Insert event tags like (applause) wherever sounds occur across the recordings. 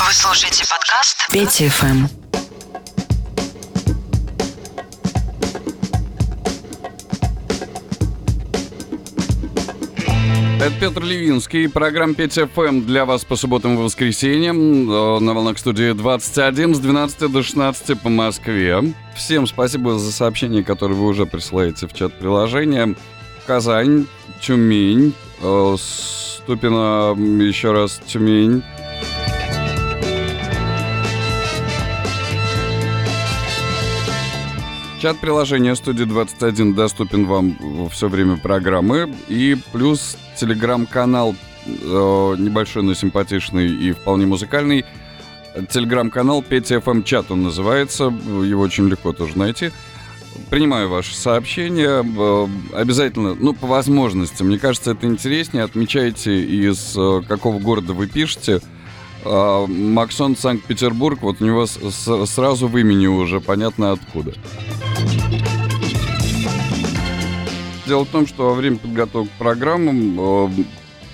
Вы слушаете подкаст Пети ФМ. Это Петр Левинский. Программа 5 FM для вас по субботам и воскресеньям э, на волнах студии 21 с 12 до 16 по Москве. Всем спасибо за сообщения, которые вы уже присылаете в чат приложения. Казань, Тюмень, э, Ступино, еще раз Тюмень. Чат приложения студии 21 доступен вам все время программы. И плюс телеграм-канал э, небольшой, но симпатичный и вполне музыкальный. Телеграм-канал Петя FM чат он называется. Его очень легко тоже найти. Принимаю ваши сообщения. Э, обязательно, ну, по возможности. Мне кажется, это интереснее. Отмечайте, из э, какого города вы пишете. А, Максон Санкт-Петербург, вот у него сразу в имени уже понятно откуда. Дело в том, что во время подготовки к программам э,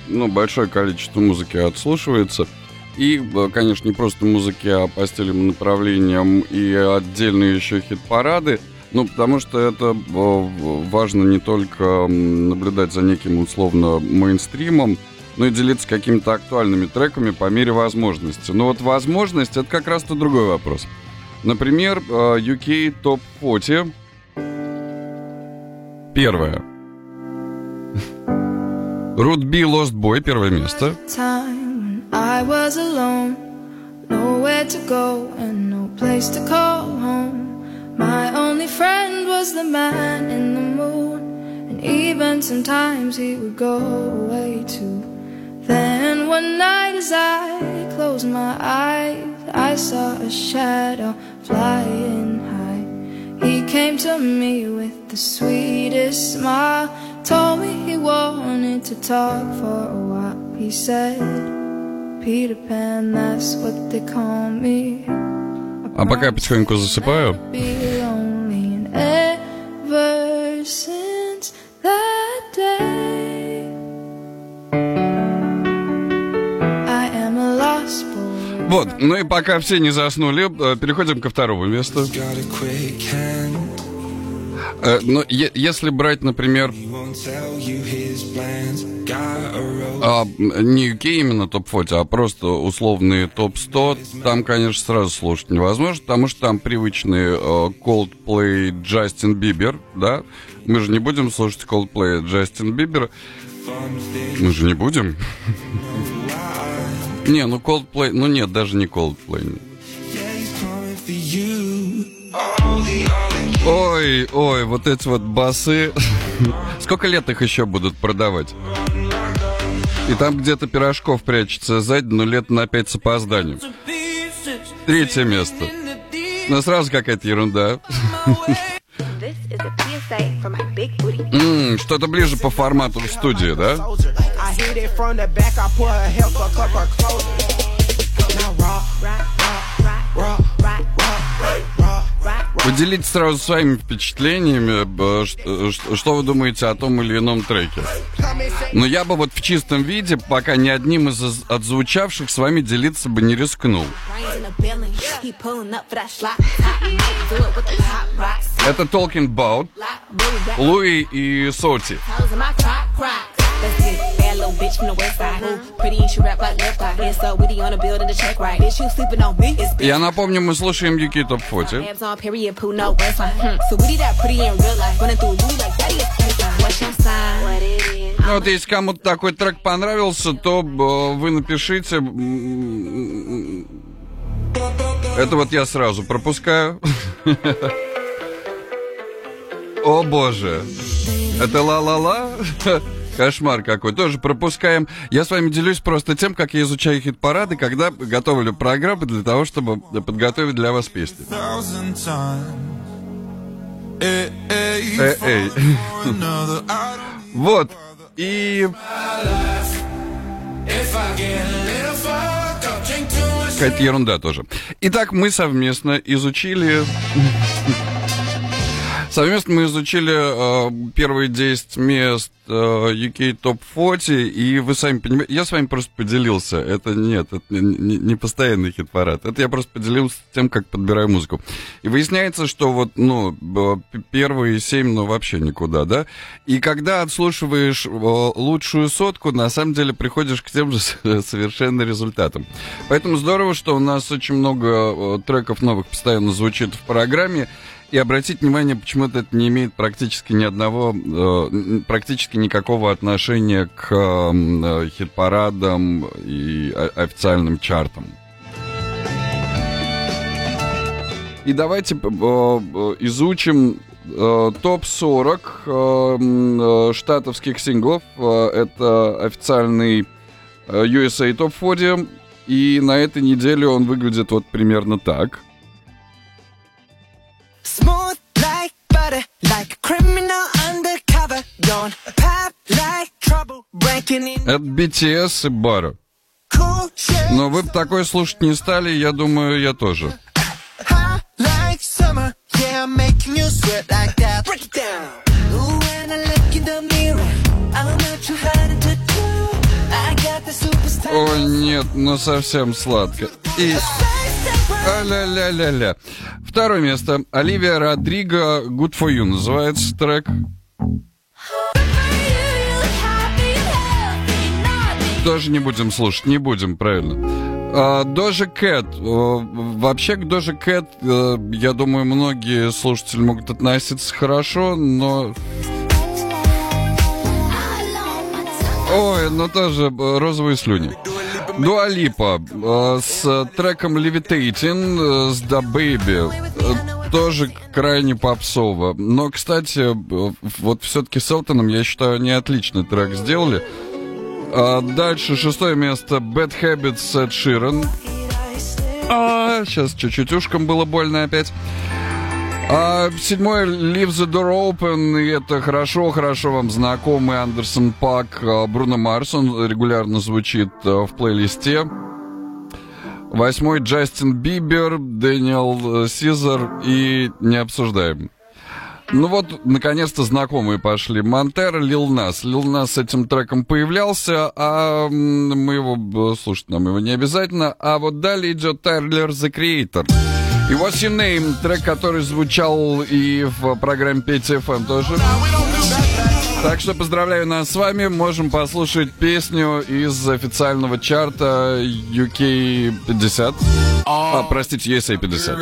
ну, большое количество музыки отслушивается. И, э, конечно, не просто музыки, а по стилям, направлениям и отдельные еще хит-парады. Ну, потому что это важно не только наблюдать за неким условно мейнстримом, но и делиться какими-то актуальными треками по мере возможности. Но вот возможность — это как раз-то другой вопрос. Например, UK Top 40 Первое. Рут Би Lost Boy, первое место. My only friend was the man in the moon, and even sometimes he would go away too. Then one night as I closed my eyes, I saw a shadow flying high. He came to me with the sweetest smile. Told me he wanted to talk for a while. He said, Peter Pan, that's what they call me. А пока я потихоньку засыпаю. Вот, ну и пока все не заснули, э, переходим ко второму месту. Э, но если брать, например, а, не UK именно топ-40, а просто условные топ-100, там, конечно, сразу слушать невозможно, потому что там привычные uh, Coldplay, Джастин Бибер, да? Мы же не будем слушать Coldplay, Джастин Бибер. Мы же не будем. (laughs) Не, ну Coldplay, ну нет, даже не Coldplay. Ой, ой, вот эти вот басы. (laughs) Сколько лет их еще будут продавать? И там где-то Пирожков прячется сзади, но лет на пять с опозданием. Третье место. Ну, сразу какая-то ерунда. (laughs) (laughs) что-то ближе по формату в студии, да? Поделитесь сразу своими впечатлениями, что вы думаете о том или ином треке. Но я бы вот в чистом виде, пока ни одним из отзвучавших с вами делиться бы не рискнул. Это Talking About, Луи и Соти. Little bitch from the west side. Who pretty and she rap like left eye. And so witty on the building to check right. Bitch, you sleeping on me. Я напомню, мы слушаем UK Top 40. Abs on period, poo, no waistline. Hmm. So witty that pretty in real life. Running through Louis like daddy is What's your sign? What it is? Ну вот если кому-то такой трек понравился, то вы напишите. Это вот я сразу пропускаю. О боже. Это ла-ла-ла? Кошмар какой. Тоже пропускаем. Я с вами делюсь просто тем, как я изучаю хит-парады, когда готовлю программы для того, чтобы подготовить для вас песни. Эй, эй. Вот. И... Какая-то ерунда тоже. Итак, мы совместно изучили Совместно мы изучили э, первые 10 мест э, UK Top 40, и вы сами понимаете, я с вами просто поделился. Это нет, это не, не постоянный хит-парад. Это я просто поделился тем, как подбираю музыку. И выясняется, что вот, ну, первые 7, ну, вообще никуда, да? И когда отслушиваешь э, лучшую сотку, на самом деле приходишь к тем же совершенно результатам. Поэтому здорово, что у нас очень много э, треков новых постоянно звучит в программе. И обратить внимание, почему-то это не имеет практически ни одного, э, практически никакого отношения к э, хит-парадам и официальным чартам. И давайте э, изучим топ-40 штатовских синглов. Это официальный USA Top 40. И на этой неделе он выглядит вот примерно так – Smooth like butter, like a criminal undercover. Don't pop like trouble, breaking in. Это BTS и Бара. Но вы бы такое слушать не стали, я думаю, я тоже. О, нет, ну совсем сладко. И... А-ля-ля-ля-ля. Второе место. Оливия Родриго «Good for You» называется трек. Тоже не будем слушать, не будем, правильно. Дожа Кэт. Вообще к Дожа Кэт, я думаю, многие слушатели могут относиться хорошо, но... Ой, ну тоже э, розовые слюни. Дуалипа э, с треком Levitating э, с Da Baby. Э, тоже крайне попсово. Но, кстати, вот все-таки с Элтоном, я считаю, они отличный трек сделали. А дальше шестое место Bad Habits с Ширен. А, сейчас чуть-чуть ушком было больно опять. А, седьмой Leave the Door Open, и это хорошо, хорошо вам знакомый Андерсон Пак а, Бруно Марс, он регулярно звучит а, в плейлисте. Восьмой Джастин Бибер, Дэниел Сизер и не обсуждаем. Ну вот, наконец-то знакомые пошли. Монтер, Лил Нас. Лил Нас с этим треком появлялся, а мы его слушать нам его не обязательно. А вот далее идет Тайлер The Creator. И What's Your Name, трек, который звучал и в программе 5 FM тоже. Так что поздравляю нас с вами. Можем послушать песню из официального чарта UK 50. А, простите, USA 50.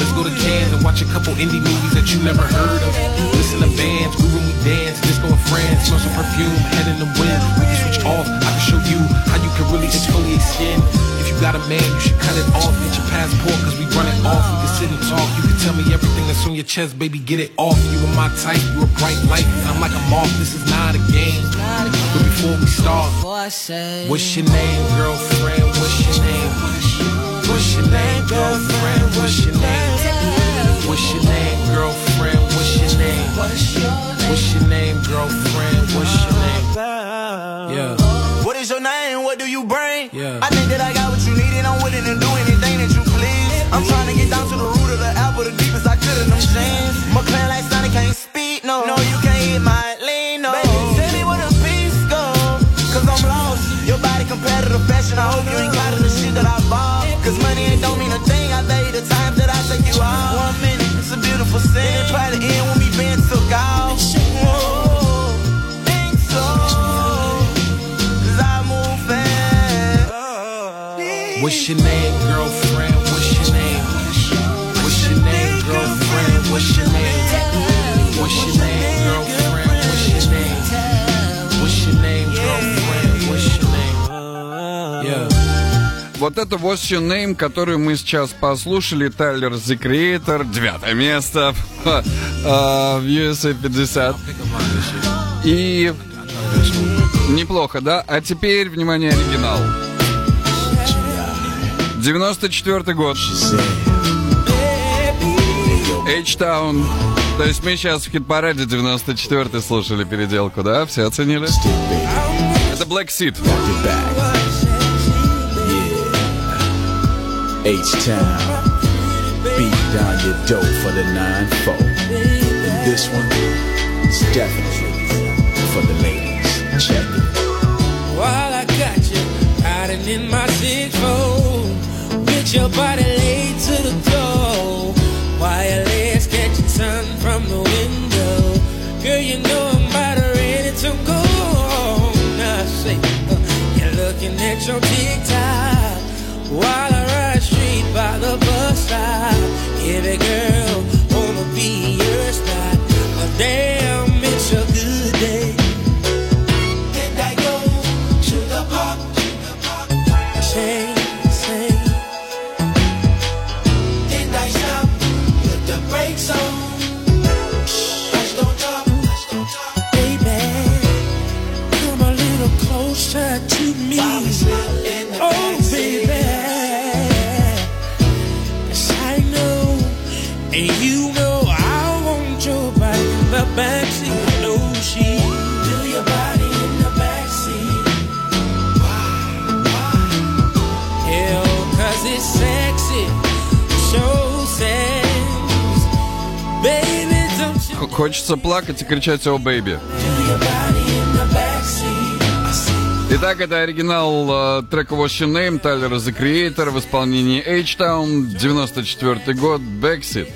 Let's go to Cannes and watch a couple indie movies that you never heard of. Listen to bands, dance, disco in France, smell some perfume, head in the wind. We can switch off, I can show you how you can really exfoliate skin. If you got a man, you should cut it off. Get your passport, cause we run it off. We can sit and talk, you can tell me everything that's on your chest, baby, get it off. You are my type, you a bright light. I'm like a moth, this is not a game. But before we start, what's your name, girlfriend? What's your name? What's your name, girlfriend? What's your name? What's your name, girlfriend? What's your name? What's your name, girlfriend? What's your name? Yeah. What is your name? What do you bring? Yeah. I think that I got what you need and I'm willing to do anything that you please. I'm trying to get down to the root of the apple, the deepest I could in them jeans. McLaren like Sonic can't speak, no. No, you can't hit my lean, no. Baby, tell me where the peace go. Cause I'm lost. Your body competitive fashion. I hope you ain't got Вот это What's Your Name, которую мы сейчас послушали, Тайлер The Creator, девятое место а, в USA 50. И неплохо, да? А теперь, внимание, оригинал. 94 год. H-Town. То есть мы сейчас в хит-параде 94 слушали переделку, да? Все оценили? Это Black Seed. H-Town. Beat down your dough for the 9-4. And this one is definitely for the ladies. Check it. While I got you hiding in my six-fold, with your body laid to the door, while your legs catching sun from the window, girl, you know I'm about ready to go home. Say, uh, you're looking at your TikTok while I ride the bus stop. Yeah, that girl wanna be your spot, but day. Хочется плакать и кричать «О, бэйби». Итак, это оригинал э, трека What's Your Name Тайлера The Creator в исполнении H-Town, 94 год, Backseat.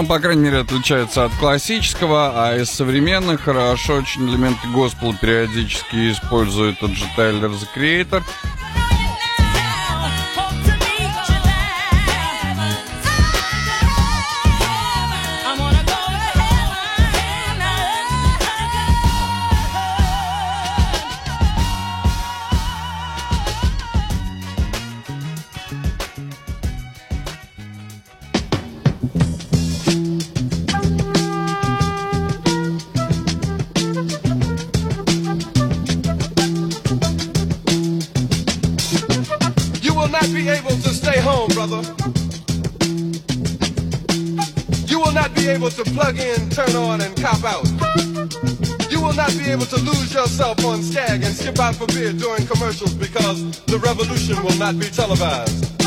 он, по крайней мере, отличается от классического, а из современных хорошо очень элементы госпела периодически использует тот же Тайлер The Creator – not be televised.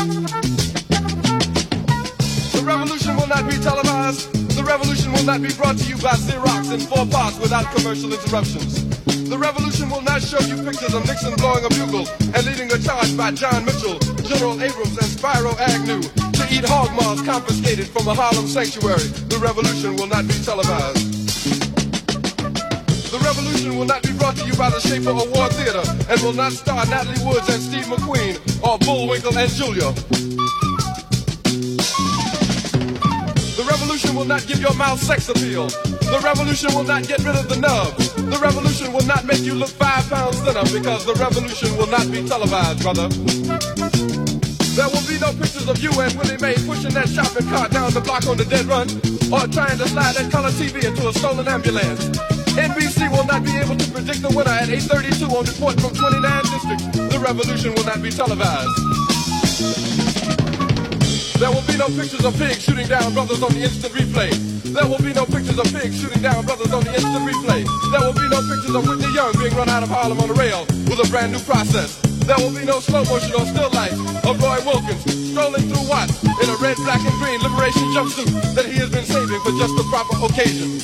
The revolution will not be televised. The revolution will not be brought to you by Xerox in four parts without commercial interruptions. The revolution will not show you pictures of Nixon blowing a bugle and leading a charge by John Mitchell, General Abrams, and Spyro Agnew to eat hog maws confiscated from a Harlem sanctuary. The revolution will not be televised. Revolution will not be brought to you by the Schaefer Award Theater and will not star Natalie Woods and Steve McQueen or Bullwinkle and Julia. The revolution will not give your mouth sex appeal. The revolution will not get rid of the nub. The revolution will not make you look five pounds thinner because the revolution will not be televised, brother. There will be no pictures of you and Willie Mae pushing that shopping cart down the block on the dead run or trying to slide that color TV into a stolen ambulance. NBC will not be able to predict the winner at 8.32 on report from 29 districts. The revolution will not be televised. There will be no pictures of pigs shooting down brothers on the instant replay. There will be no pictures of pigs shooting down brothers on the instant replay. There will be no pictures of Whitney Young being run out of Harlem on a rail with a brand new process. There will be no slow motion or still life of Roy Wilkins strolling through Watts in a red, black, and green liberation jumpsuit that he has been saving for just the proper occasion.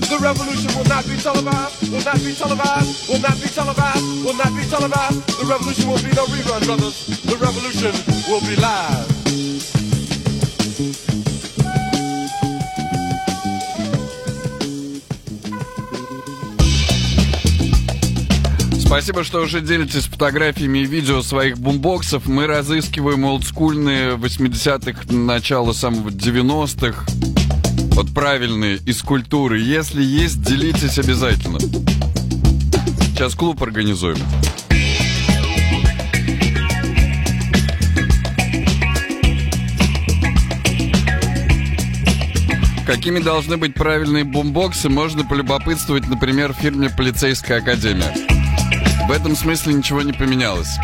The revolution will not be televised, will not be televised, will not be televised, will not be televised. The revolution will be no rerun, brothers. The revolution will be live. Спасибо, что уже делитесь фотографиями и видео своих бумбоксов. Мы разыскиваем олдскульные 80-х, начало самого 90-х. Вот правильные, из культуры. Если есть, делитесь обязательно. Сейчас клуб организуем. Какими должны быть правильные бумбоксы, можно полюбопытствовать, например, в фирме «Полицейская академия». В этом смысле ничего не поменялось.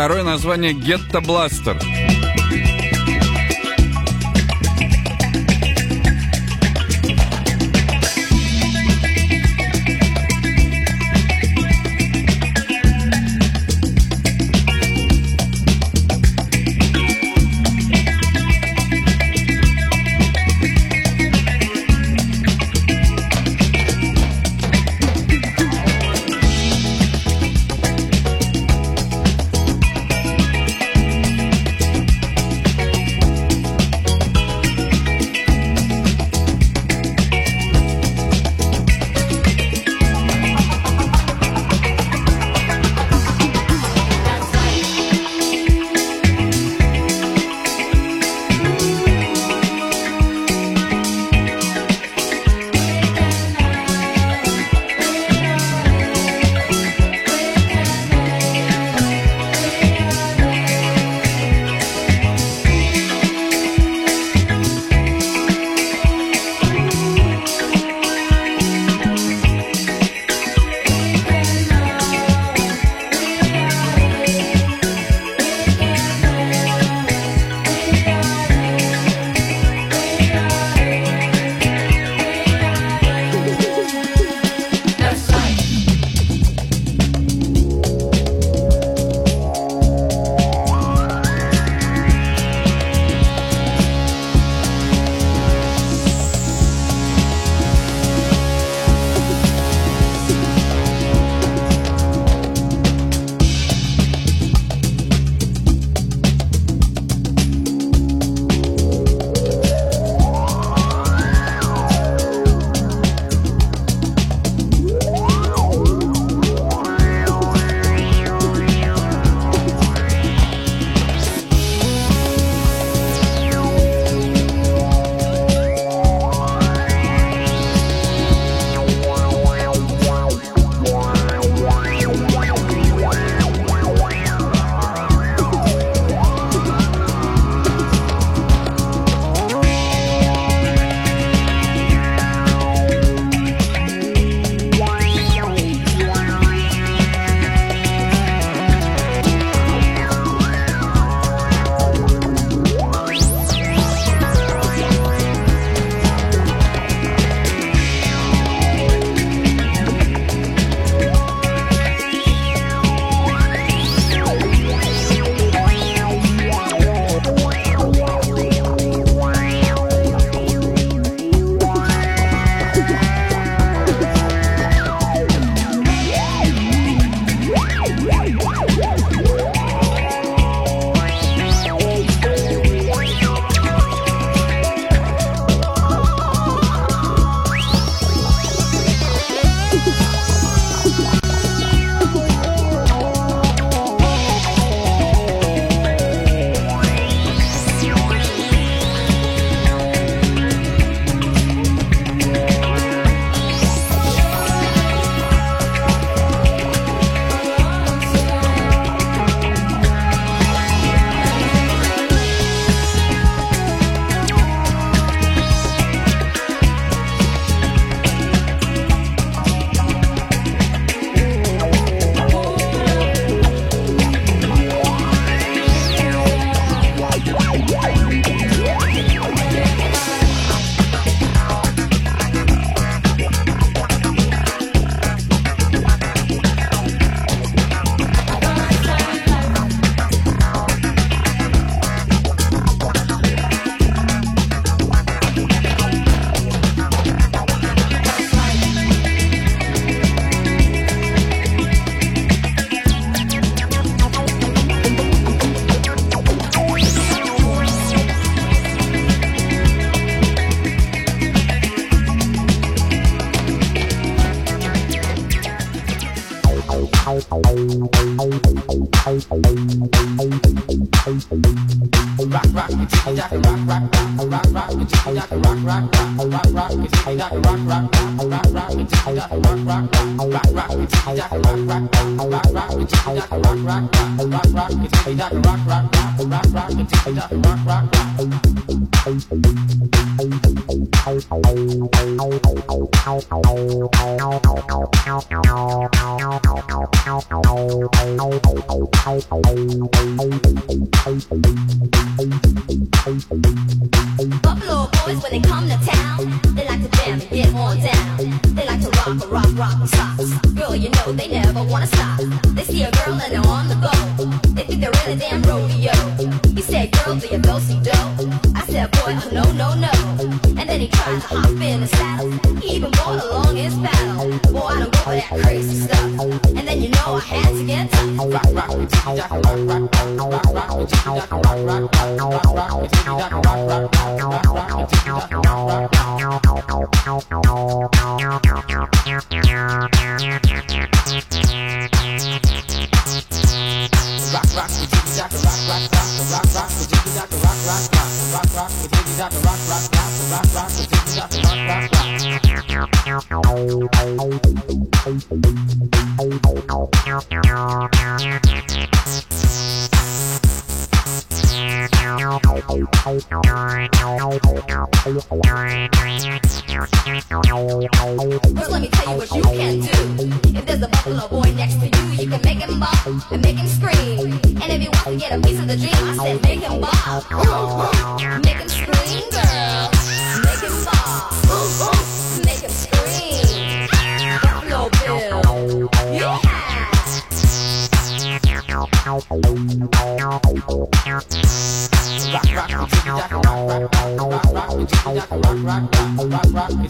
Второе название «Гетто Бластер».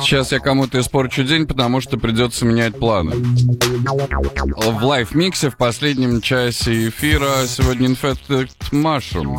Сейчас я кому-то испорчу день, потому что придется менять планы. В live mix е в последнем часе эфира сегодня Infected Mushroom.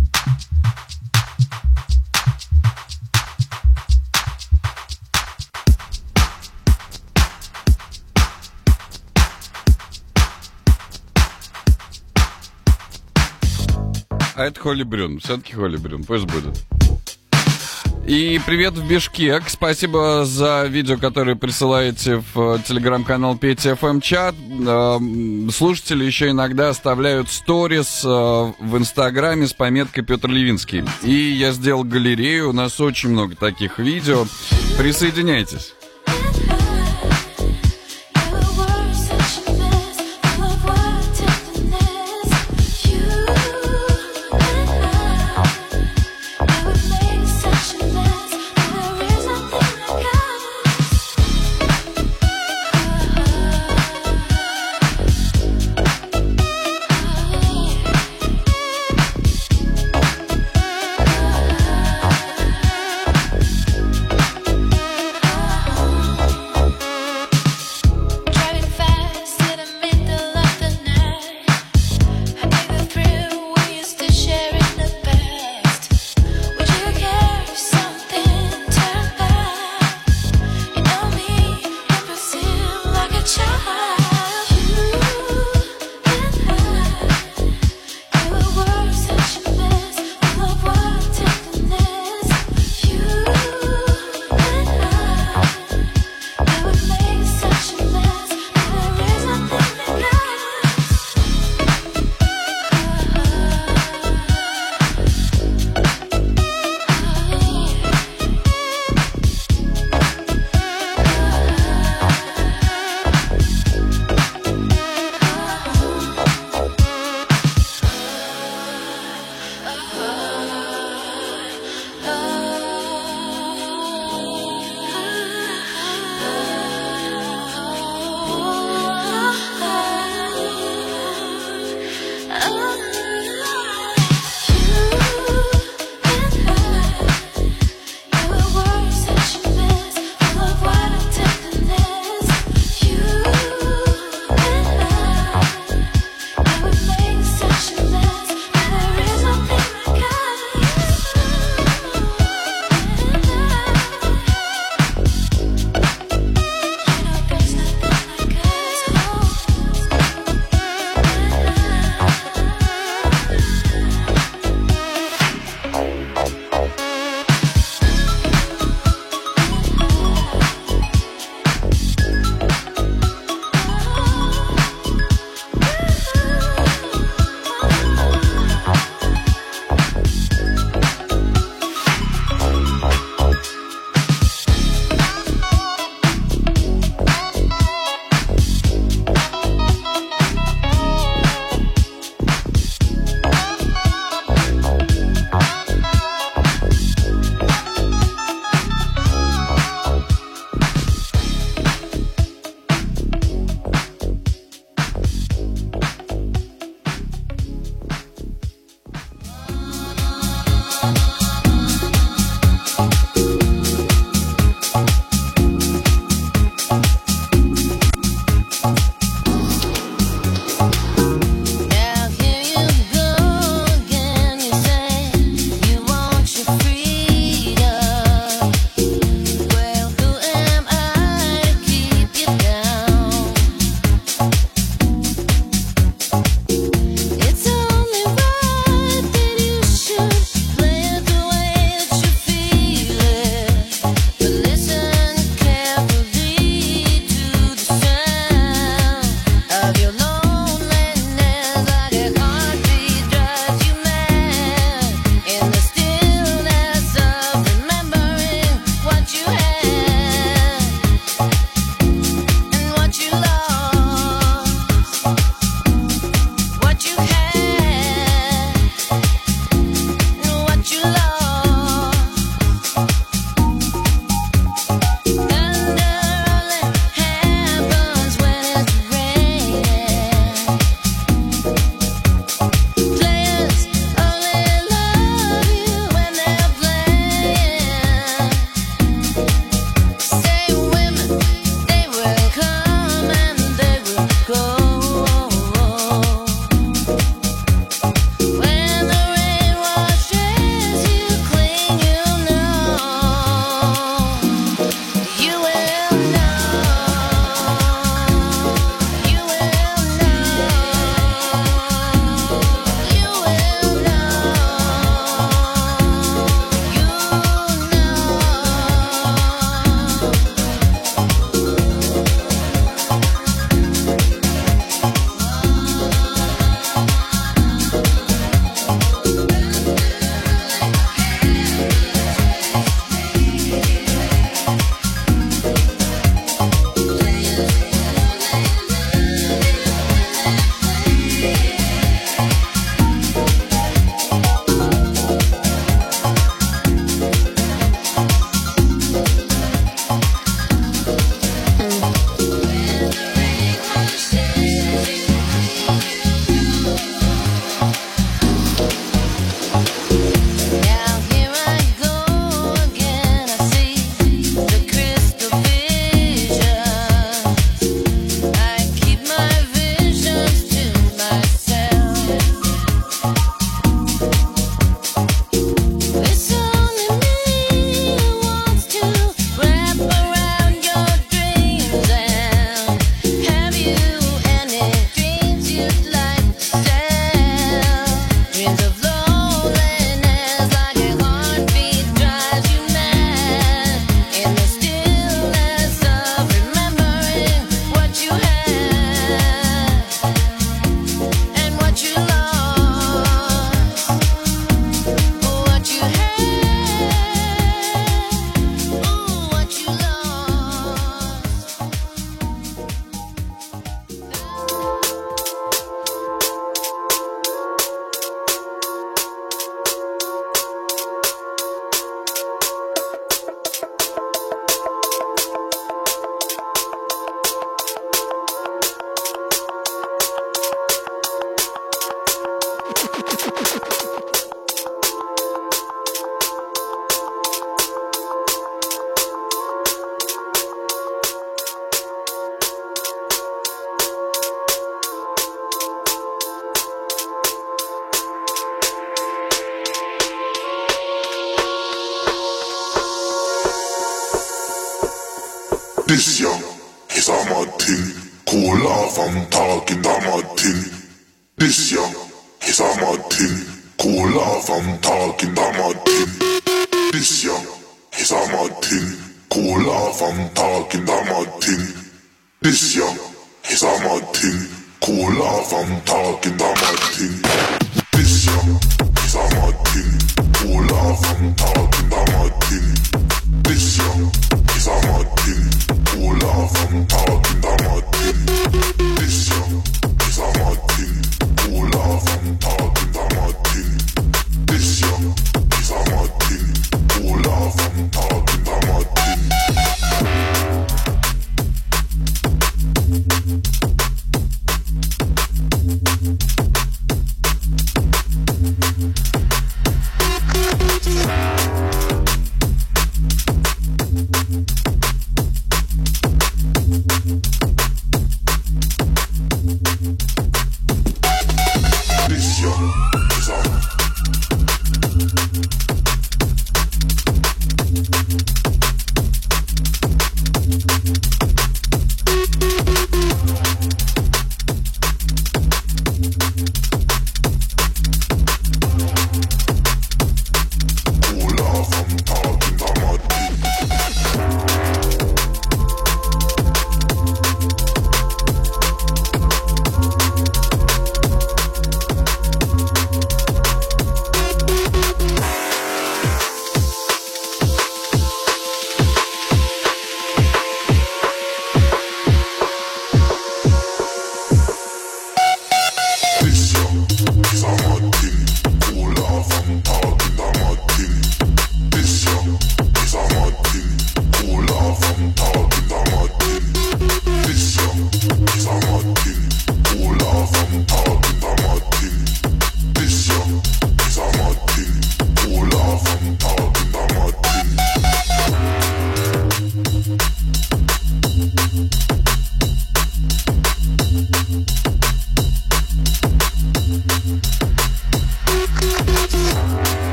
А это Холли Брюн. Все-таки Холли Брюн. Пусть будет. И привет в Бишкек. Спасибо за видео, которое присылаете в телеграм-канал Петя ФМ чат. Слушатели еще иногда оставляют сторис в инстаграме с пометкой Петр Левинский. И я сделал галерею. У нас очень много таких видео. Присоединяйтесь.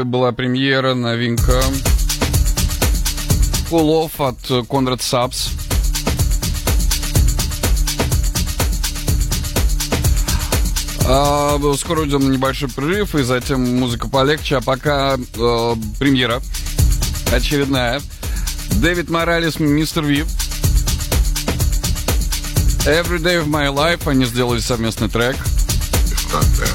Это была премьера, новинка. Кулов от Конрад Сапс. А, скоро уйдем на небольшой прерыв, и затем музыка полегче. А пока э, премьера очередная. Дэвид Моралес, Мистер Ви. Every Day of My Life они сделали совместный трек. It's not bad.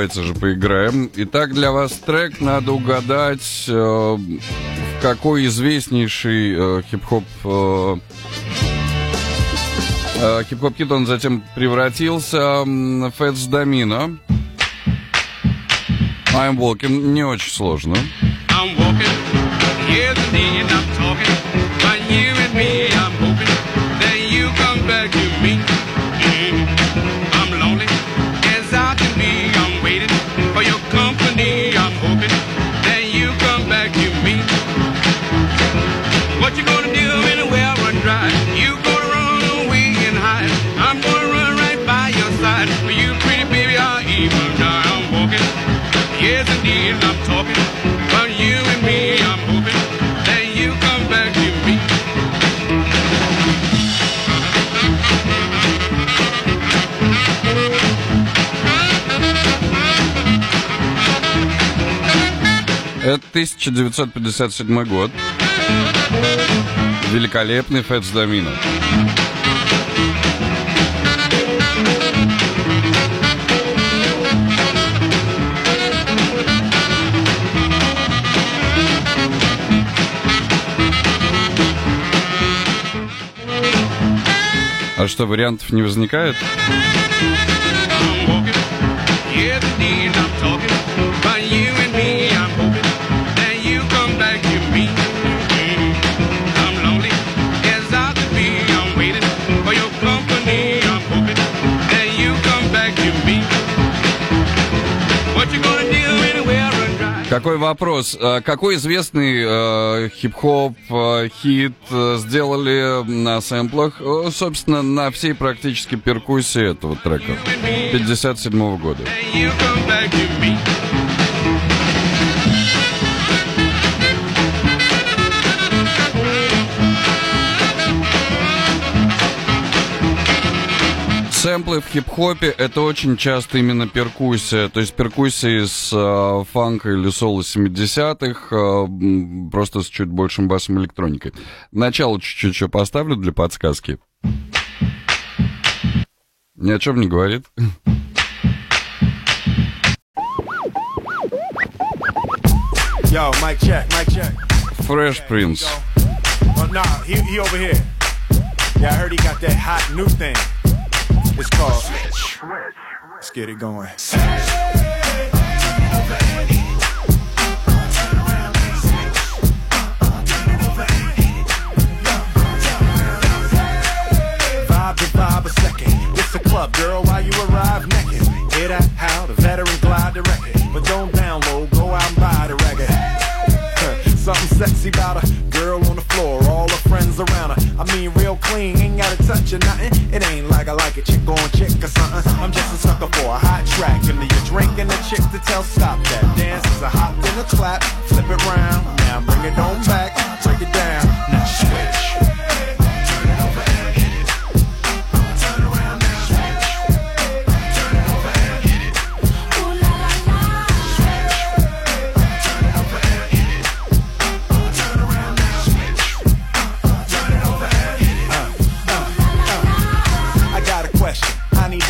Давайте же поиграем. Итак, для вас трек надо угадать, э, в какой известнейший э, хип-хоп э, э, хип-хоп хит он затем превратился. Фэтс Домино. I'm walking. Не очень сложно. I'm walking, yes indeed I'm talking. But you and me, I'm 1957 год. Великолепный Фэтс Домино. А что, вариантов не возникает? Какой вопрос? А Какой известный э, хип-хоп э, хит э, сделали на сэмплах, э, собственно, на всей практически перкуссии этого трека 57 года? Сэмплы в хип-хопе это очень часто именно перкуссия, то есть перкуссия из э, фанка или соло 70-х, э, просто с чуть большим басом электроникой. Начало чуть-чуть еще поставлю для подсказки. Ни о чем не говорит. Yo, mic check, mic check. Fresh Prince. Oh, nah, he, he over here. Yeah, I heard he got that hot new thing. It's called. Let's get it going. Vibe to vibe a second. It's a club, girl, while you arrive naked. Hear that? How the veteran glide the record. But don't download, go out and buy the record. (laughs) Something sexy about a girl on the floor, all her friends around her. I mean, real clean, ain't gotta touch or nothing. It ain't like I like a chick on chick or something. I'm just a sucker for a hot track. Me a drink and a chick to tell stop that. Dance is a hop and a clap, flip it round. Now bring it on back, break it down.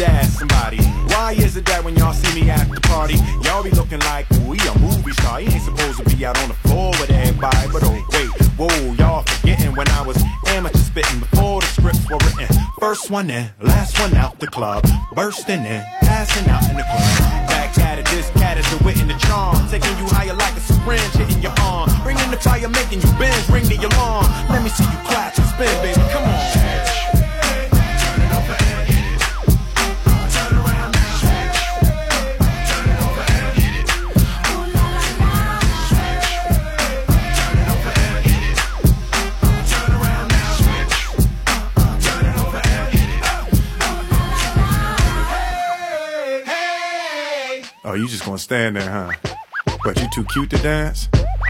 To ask somebody. Why is it that when y'all see me at the party, y'all be looking like we a movie star? You ain't supposed to be out on the floor with everybody. But oh wait, whoa, y'all forgetting when I was amateur spitting before the scripts were written. First one in, last one out the club, bursting in, passing out in the club. Back at it, this cat is the wit and the charm, taking you higher like a syringe hitting your arm, bringing the fire, making you bend, ring the alarm. Let me see you clap and spin, baby. Come on. Oh, you just gonna stand there, huh? But you too cute to dance?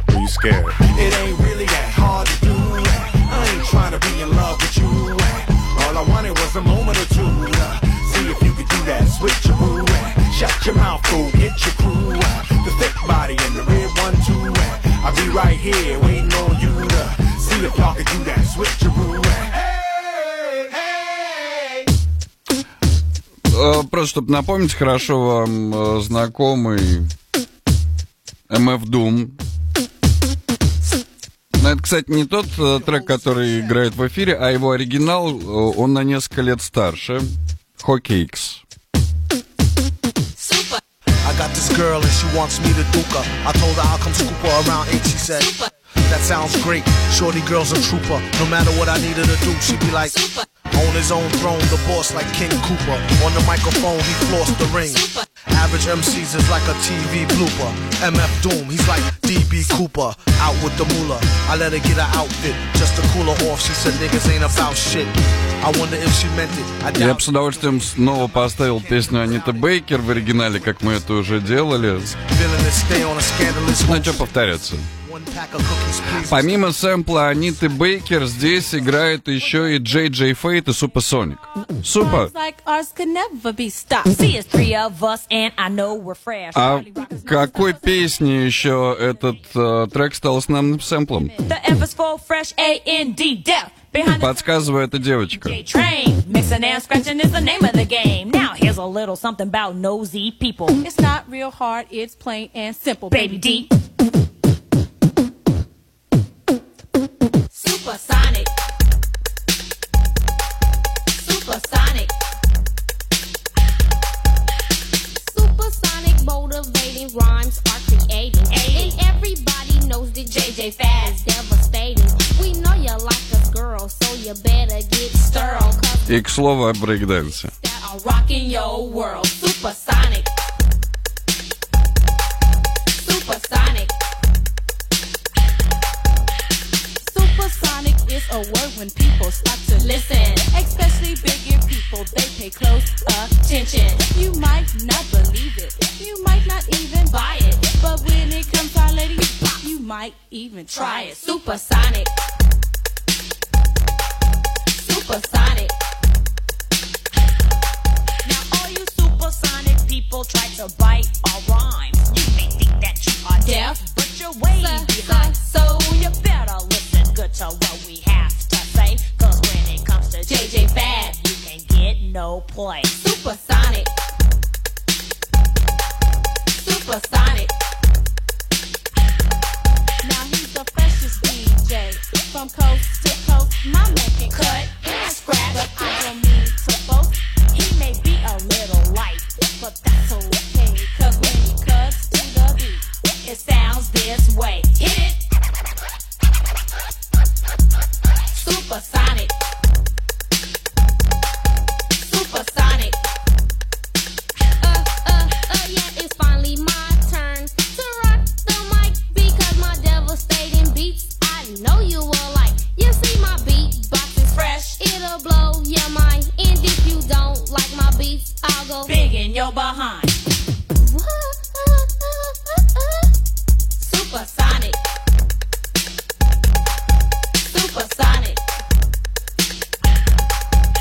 Or you scared? It ain't really that hard to do. I ain't trying to be in love with you. All I wanted was a moment or two. Uh. See if you could do that. Shut your mouth, fool, get your crew. The thick body and the red one. I'll be right here waiting on you to see if y'all could do that просто чтобы напомнить, хорошо вам э, знакомый MF Doom. Но это, кстати, не тот э, трек, который играет в эфире, а его оригинал, э, он на несколько лет старше. Хокейкс. I got this girl and she wants me to duke her. I told her I'll come scoop her around 8. She said, That sounds great. Shorty girl's a trooper. No matter what I need her to do, she be like, On his own throne, the boss like King Cooper. On the microphone, he flossed the ring. Average MCs is like a TV blooper. MF Doom, he's like DB Cooper. Out with the moolah. I let her get her outfit just to cool her off. She said niggas ain't about shit. I wonder if she meant it. Я бы с удовольствием снова поставил песню Анита Бейкер в оригинале, как мы это уже делали. Ну, что повторяться. Помимо сэмпла Аниты Бейкер, здесь играет еще и Джей Джей Фейт и Супер Соник. Супер. А какой песне еще этот э, трек стал сэмплом? D, death. Behind the Подсказывает эта девочка. train, mixing Supersonic. Supersonic. Supersonic motivating rhymes are creating. And everybody knows that JJ Fast devastating. We know you like us girls, so you better get stirred. Cause И к слову о брейкдансе. that are rocking your world. Supersonic. Supersonic. Is a word when people stop to listen. Especially bigger people, they pay close attention. You might not believe it, you might not even buy it. But when it comes to our ladies, you might even try it. Supersonic. Supersonic. Now all you supersonic people try to bite our rhymes. You may think that you are deaf, but you're way behind. So you better listen good to what we have to say. Cause when it comes to JJ Fad, you can get no play. Supersonic. Supersonic. Now he's the freshest DJ from coast to coast. My man can cut and scratch, but I don't mean to boast. He may be a little light, but that's okay. Cause when he cuts to the beat, it sounds this way. Hit it! Supersonic. Supersonic. Uh, uh, uh, yeah, it's finally my turn to rock the mic because my devastating beats I know you will like. You see my beat box is fresh, it'll blow your mind. And if you don't like my beats, I'll go Big in your behind. Supersonic. Supersonic.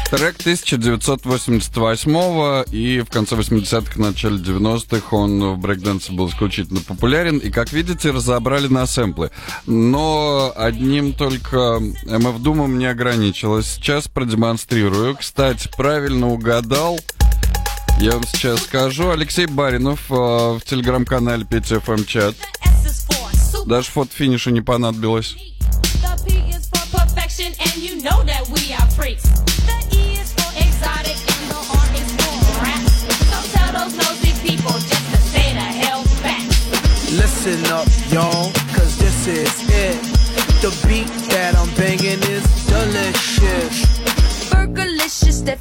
Трек 1988 и в конце 80-х, начале 90-х он в брейкдансе был исключительно популярен. И, как видите, разобрали на сэмплы. Но одним только MF Думом не ограничилось. Сейчас продемонстрирую. Кстати, правильно угадал. Я вам сейчас скажу. Алексей Баринов э, в телеграм-канале 5FM чат. Даже фото финиша не понадобилось. Listen up, y'all, cause this is it. The beat that I'm banging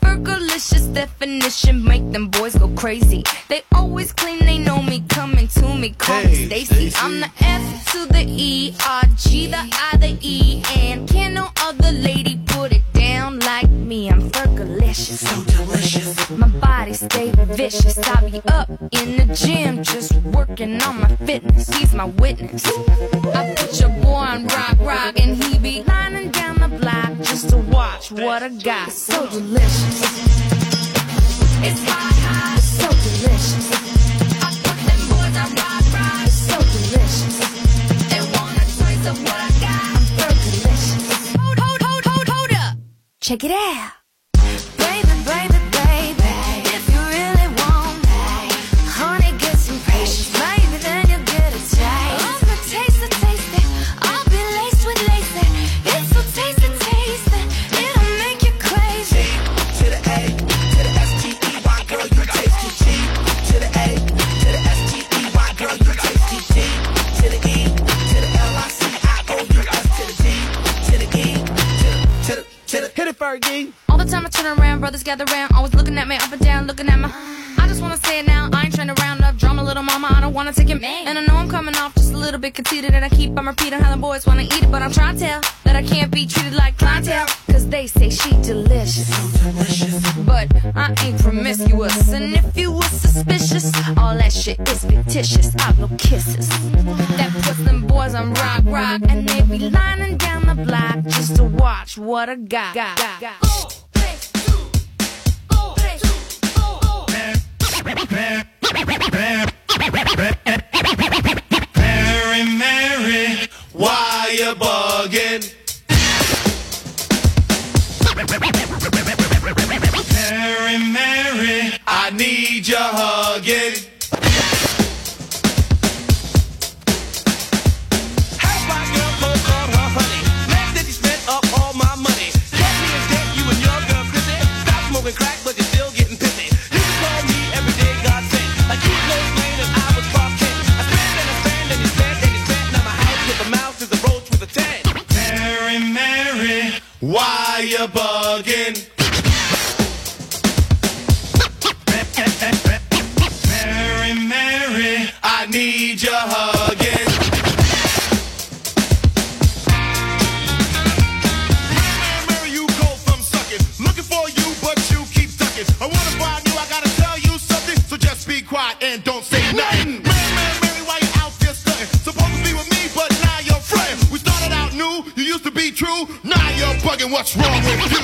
Fergalicious definition make them boys go crazy. They always claim they know me, coming to me, call me Stacy. I'm the F to the E, R, G, the I, the E, and can no other lady me. I'm Fergalicious, so delicious. My body stay vicious. I be up in the gym, just working on my fitness. He's my witness. I put your boy on rock, rock, and he be lining down the block just to watch what I got. So delicious. It's hot, hot, so delicious. I put them boys on rock, rock, so delicious. They want a taste of what Check it out. Baby, baby, Fergie. All the time I turn around, brothers gather round, always looking at me up and down, looking at my. I just wanna say it now, I ain't trying to round up drama, little mama. I don't wanna take it, and I know I'm coming off just a little bit conceited, and I keep on repeating how the boys wanna eat it, but I'm trying to tell that I can't be treated like clientele, cause they say she delicious. But I ain't promiscuous, and if you was suspicious, all that shit is fictitious. I blow kisses. That puts them boys on rock, rock, and they be lining down the block just to watch what I got. got, got, got. Mary, Mary, why you bugging? Mary, Mary, I need your hugging. How's Mary, Mary, why you bugging? Mary, Mary, I need your hugging. Mary, you go from sucking. Looking for you, but you keep. I wanna find you, I gotta tell you something. So just be quiet and don't say nothing. True. Now you're bugging, what's wrong with you?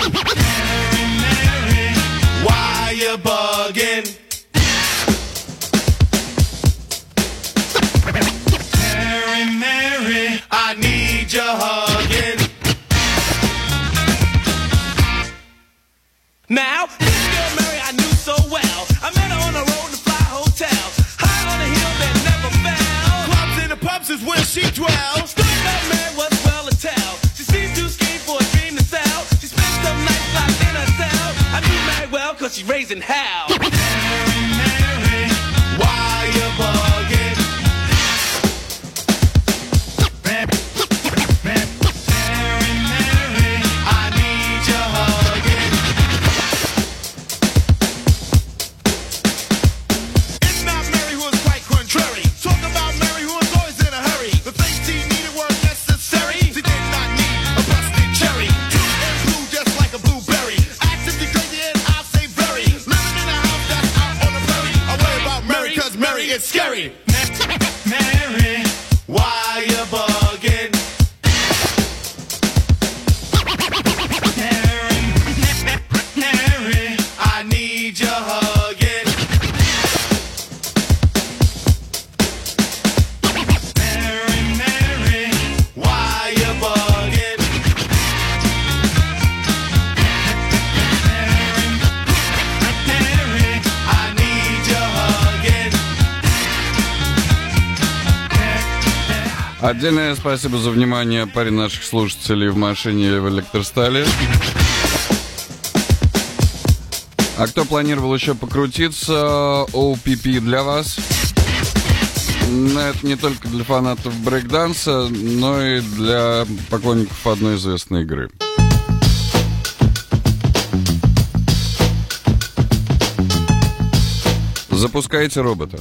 Why you bugging? Mary, Mary, I need your hugging. Now, She's raising hell. Спасибо за внимание паре наших слушателей в машине или в электростале. А кто планировал еще покрутиться, ОПП для вас. Но это не только для фанатов брейкданса, но и для поклонников одной известной игры. Запускайте робота.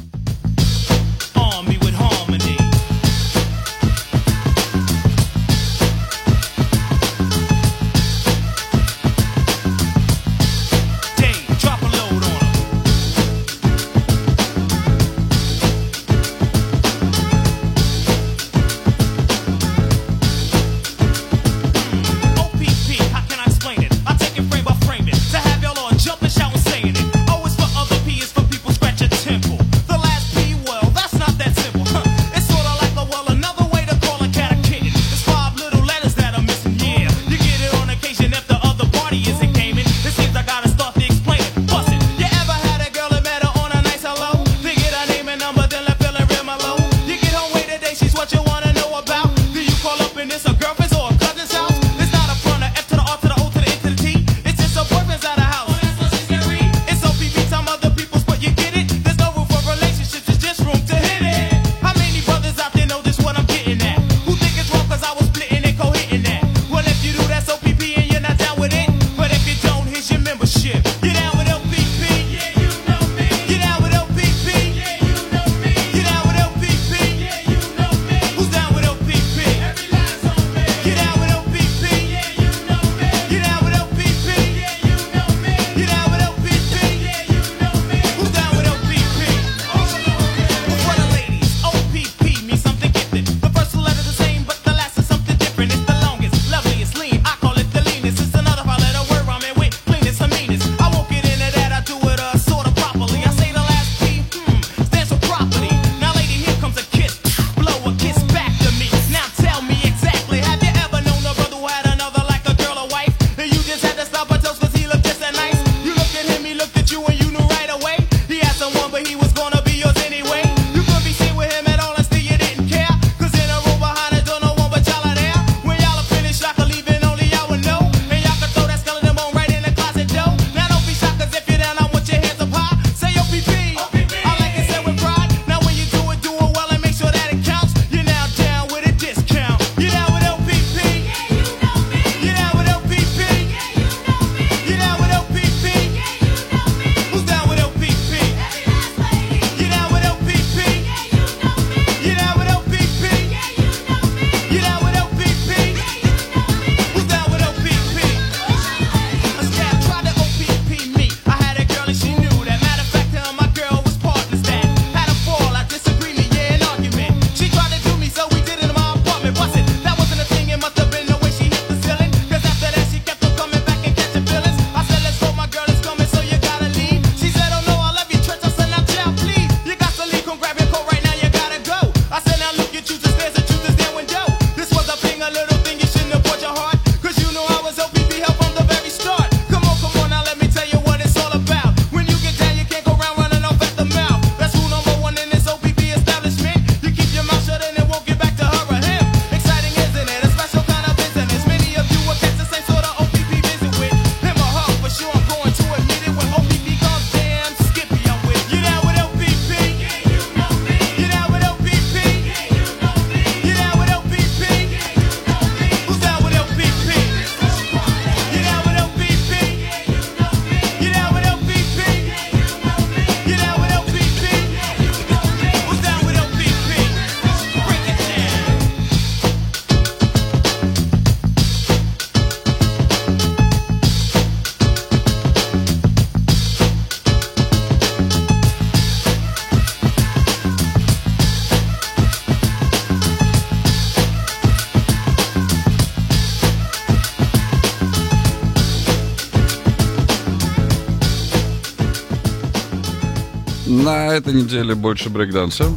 на этой неделе больше брейкданса.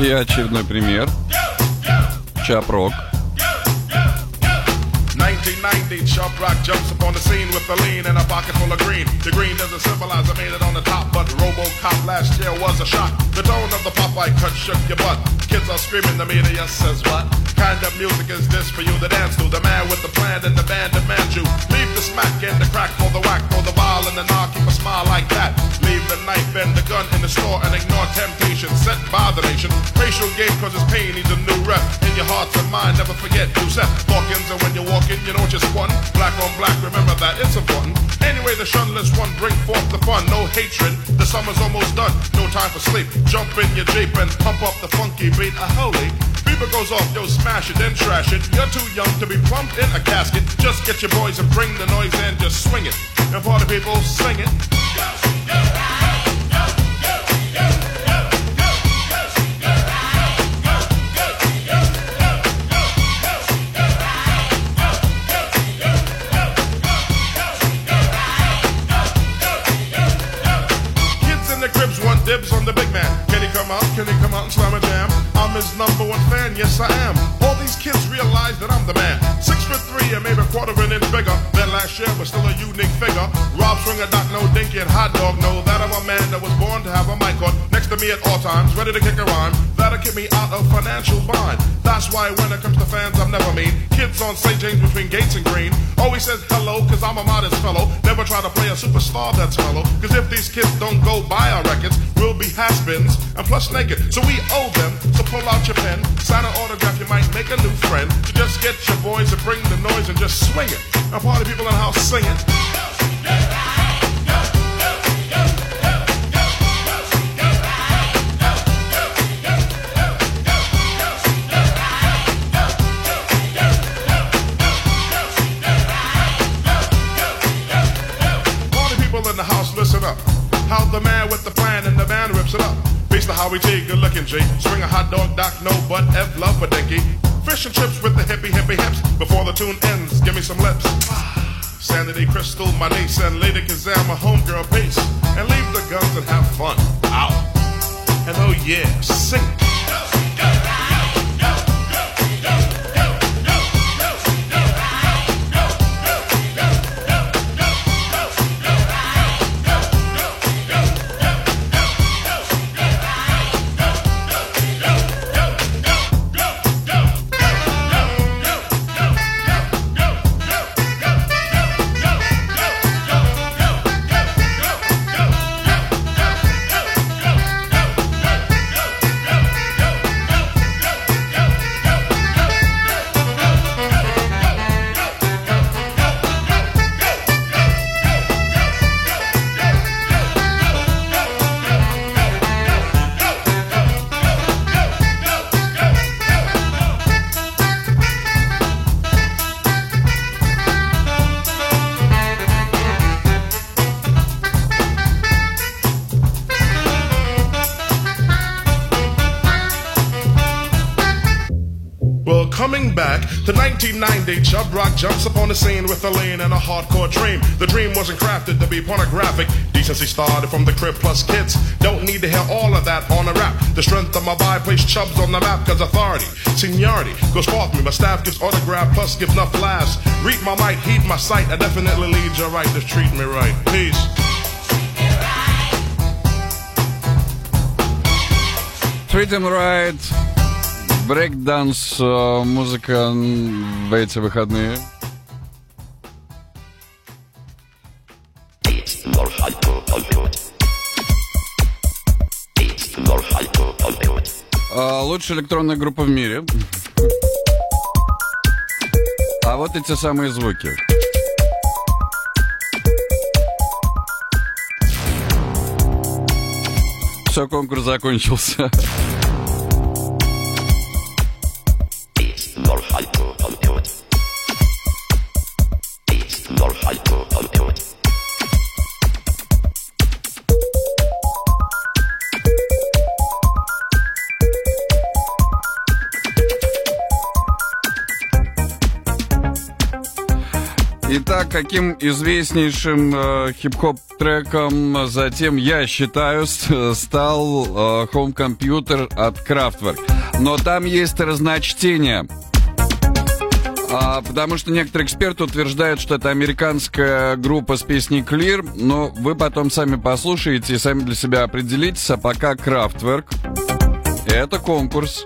И очередной пример. Чапрок. рок 1990, Sharp Rock jumps upon the scene with a lean and a pocket full of green. The green doesn't symbolize I made it on the top, but RoboCop last year was a shock. The tone of the Popeye cut shook your butt. Kids are screaming, the media says what? kind of music is this for you to dance to? The man with the plan and the band demands you. Leave the smack and the crack for the whack, for the vial and the knock, keep a smile like that. Leave the knife and the gun in the store and ignore temptation sent by the nation. Racial game causes pain, needs a new rep. In your hearts and mind, never forget you set Hawkins and when you're walking, you know what you're squatting. Black on black, remember that, it's important. Anyway, the shunless one, bring forth the fun. No hatred, the summer's almost done. No time for sleep. Jump in your jeep and pump up the funky beat. A holy Beeper goes off, yo, smash it, then trash it. You're too young to be plumped in a casket. Just get your boys and bring the noise and just swing it. And party people, sing it. Yes I am. All these kids realize that I'm the man. Six foot three and maybe a quarter of an inch bigger than last year, but still a unique figure. Rob Swinger, Doc No Dinky, and Hot Dog know that I'm a man that was born to have a mic on next to me at all times, ready to kick a rhyme. That'll keep me out of financial bind. That's why when it comes to fans, I'm never mean. Kids on St. James between Gates and Green always says hello, cause I'm a modest fellow. Never try to play a superstar that's mellow. Cause if these kids don't go buy our records, we'll be has-beens and plus naked. So we owe them. Pull out your pen, sign an autograph, you might make a new friend. So just get your boys to bring the noise and just swing it. And party people in the house sing Beats the Howie T, good looking G. Swing a hot dog, Doc, no butt, F, love a dinky. Fish and chips with the hippie, hippie hips. Before the tune ends, give me some lips. Sanity Crystal, my niece, and Lady Kazam, my homegirl, peace. And leave the guns and have fun. Out. And oh yeah, sing 1990, Chub Rock jumps upon the scene with a lean and a hardcore dream. The dream wasn't crafted to be pornographic. Decency started from the crib plus kids. Don't need to hear all of that on a rap. The strength of my vibe placed Chubbs on the map, cause authority, seniority goes forth me. My staff gives autograph plus gives enough laughs. Read my might, heed my sight. I definitely lead you right. Just treat me right. Peace. Treat him right. Брейкданс, э, музыка в эти выходные. А, Лучшая электронная группа в мире. А вот эти самые звуки. Все, конкурс закончился. Итак, каким известнейшим э, хип-хоп треком затем, я считаю, стал э, Home Computer от Kraftwerk. Но там есть разночтение. А, потому что некоторые эксперты утверждают, что это американская группа с песней Clear, но вы потом сами послушаете и сами для себя определитесь, а пока Kraftwerk. Это конкурс.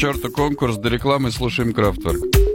Черту конкурс, до рекламы слушаем Крафтворк.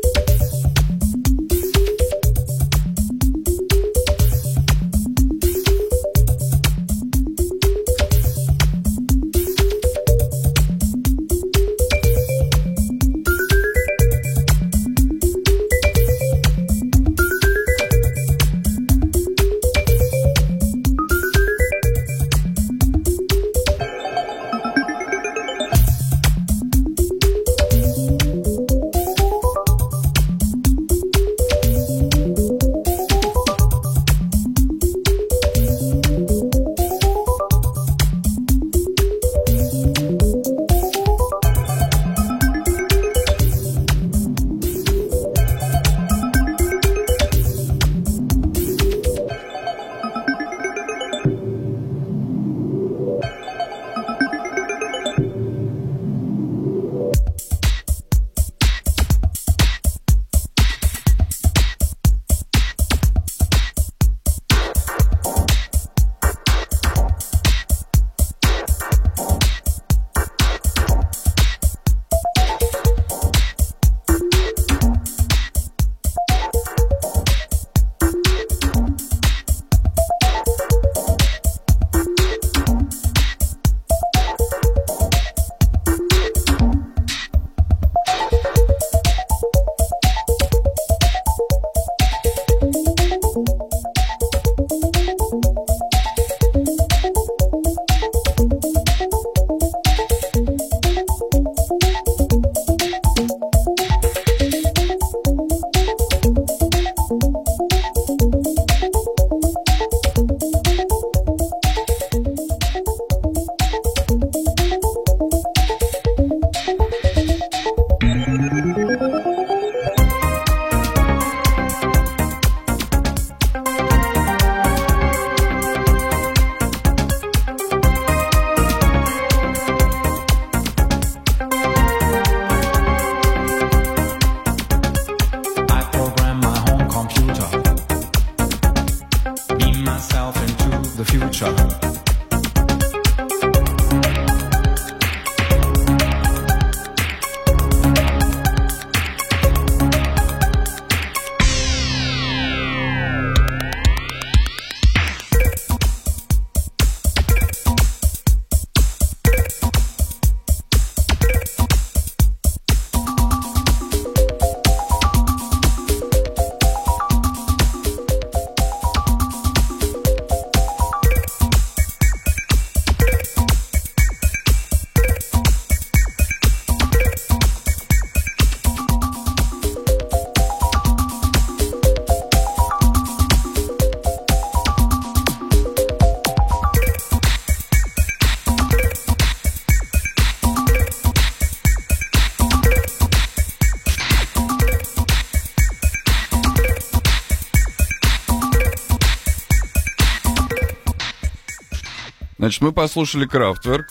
Значит, мы послушали Крафтверк.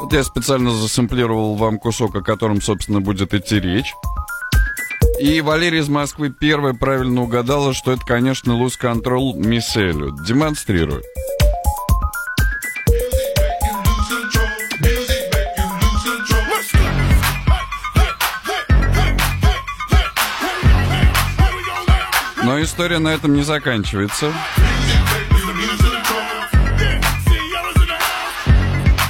Вот я специально засэмплировал вам кусок, о котором, собственно, будет идти речь. И Валерия из Москвы первая правильно угадала, что это, конечно, Lose Control Миселю. Демонстрирую. Но история на этом не заканчивается.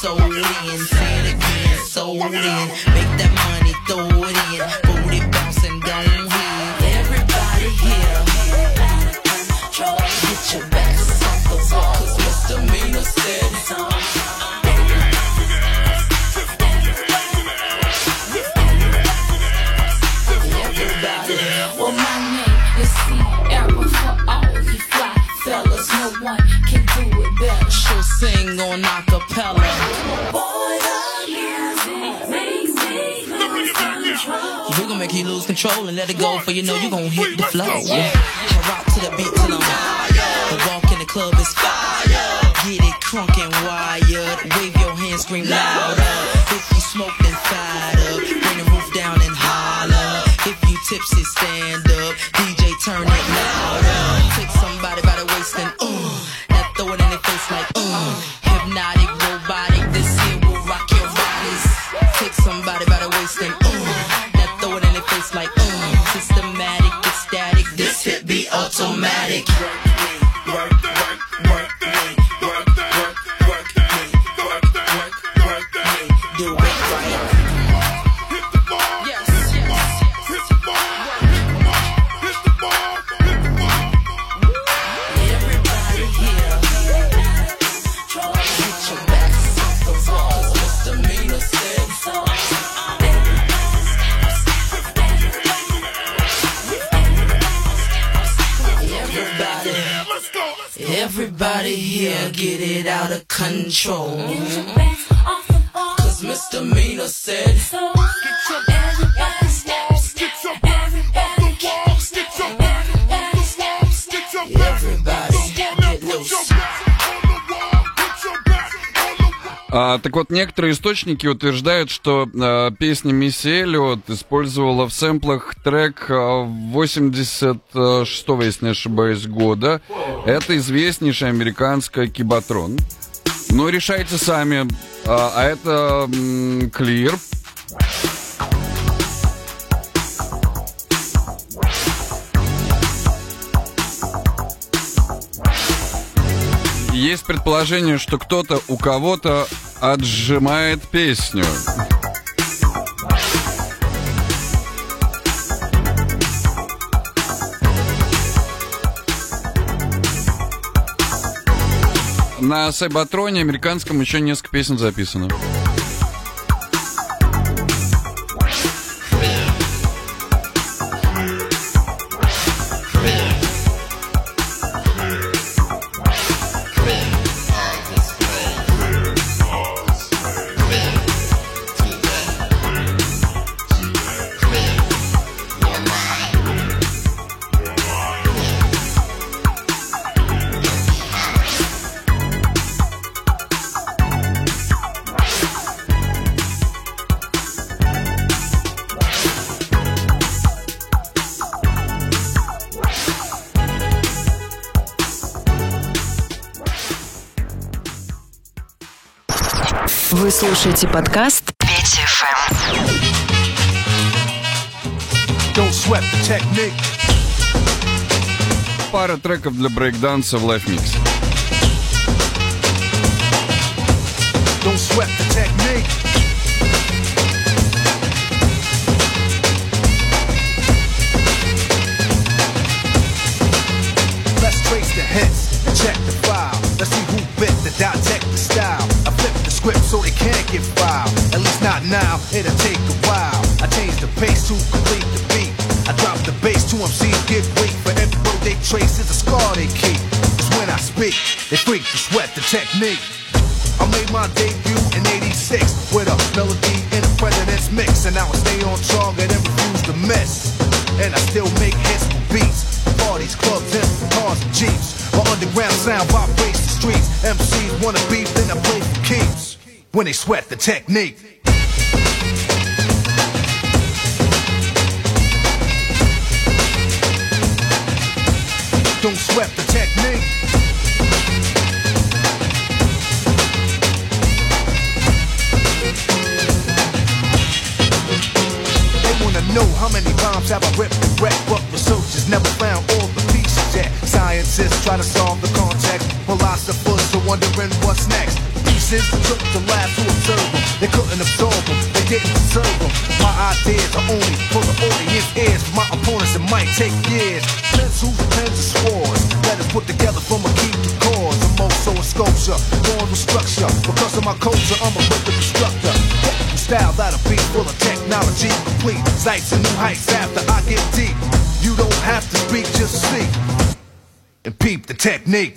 sold in, say it again, sold in, make that money, throw it in, booty bouncing, don't hit. Everybody here, get your backs off the wall, 'cause misdemeanor said Everybody, Well, my name Make you lose control and let it go for you know you gon' hit the flow. Yeah. I rock to the beat till I'm wired. The walk in the club is fire. Get it crunk and wired. Wave your hands, scream louder. If you smoke, then fired up. Bring the roof down and holler. If you tipsy, stand Drake. Так вот, некоторые источники утверждают, что а, песня Мисси Эллиот использовала в сэмплах трек а, 86-го, если не ошибаюсь, года. Это известнейшая американская кибатрон. Но решайте сами. А, а это м. Есть предположение, что кто-то у кого-то отжимает песню. На Сайбатроне американском еще несколько песен записано. Слушаете подкаст Петя Don't sweat the technique. Пара треков для брейкданса в лайфмиксе. They freak to sweat the technique. I made my debut in 86 with a melody in a president's mix. And I stay on target and refuse to miss. And I still make hits for beats. Parties, clubs, and cars and jeeps. My underground sound vibrates the streets. MCs wanna beef, then I play for keeps. When they sweat the technique. Bombs have I ripped and wrecked, but researchers never found all the pieces yet. Scientists try to solve the context, philosophers are wondering what's next. Pieces took the lab to observe them. They couldn't absorb them, they didn't deserve them. My ideas are only for the audience ears. For my opponents, it might take years. Pencils, pens, and swords. Letters put together from a key to cause. I'm also a sculpture, born with structure. Because of my culture, I'm a wicked instructor. Style that'll be full of technology complete. Sights and new heights after I get deep. You don't have to speak, just see. And peep the technique.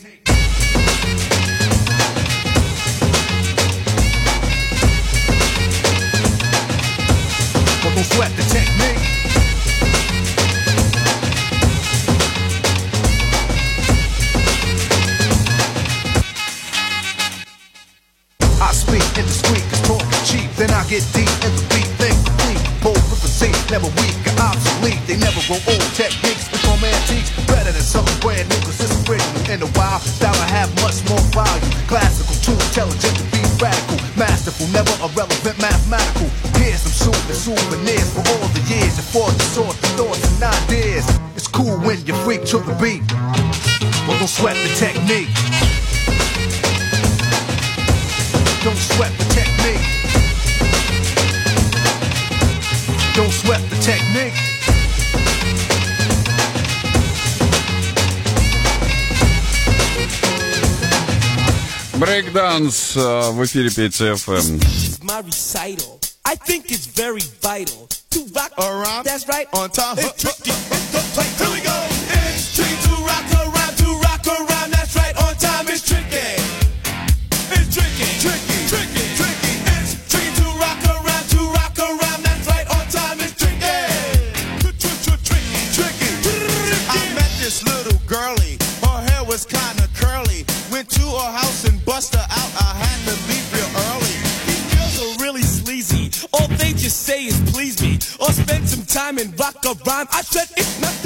Don't sweat the technique. I speak indiscreet, get deep in the beat, think complete. Bold with the seat, never weak or obsolete. They never grow old. Techniques become antiques. Better than something brand new, cause it's original. In a while, style I have much more value. Classical, too intelligent to be radical. Masterful, never irrelevant, mathematical. Here's some soothing souvenirs for all the years. You fought the sort of thoughts and ideas. It's cool when you freak to the beat. But don't sweat the technique. Don't sweat the technique. technique. Брейкданс э, в эфире PCFM. is my recital. I think it's very vital to rock around. That's right. On time. It's tricky. Time and rock a rhyme. I said it's not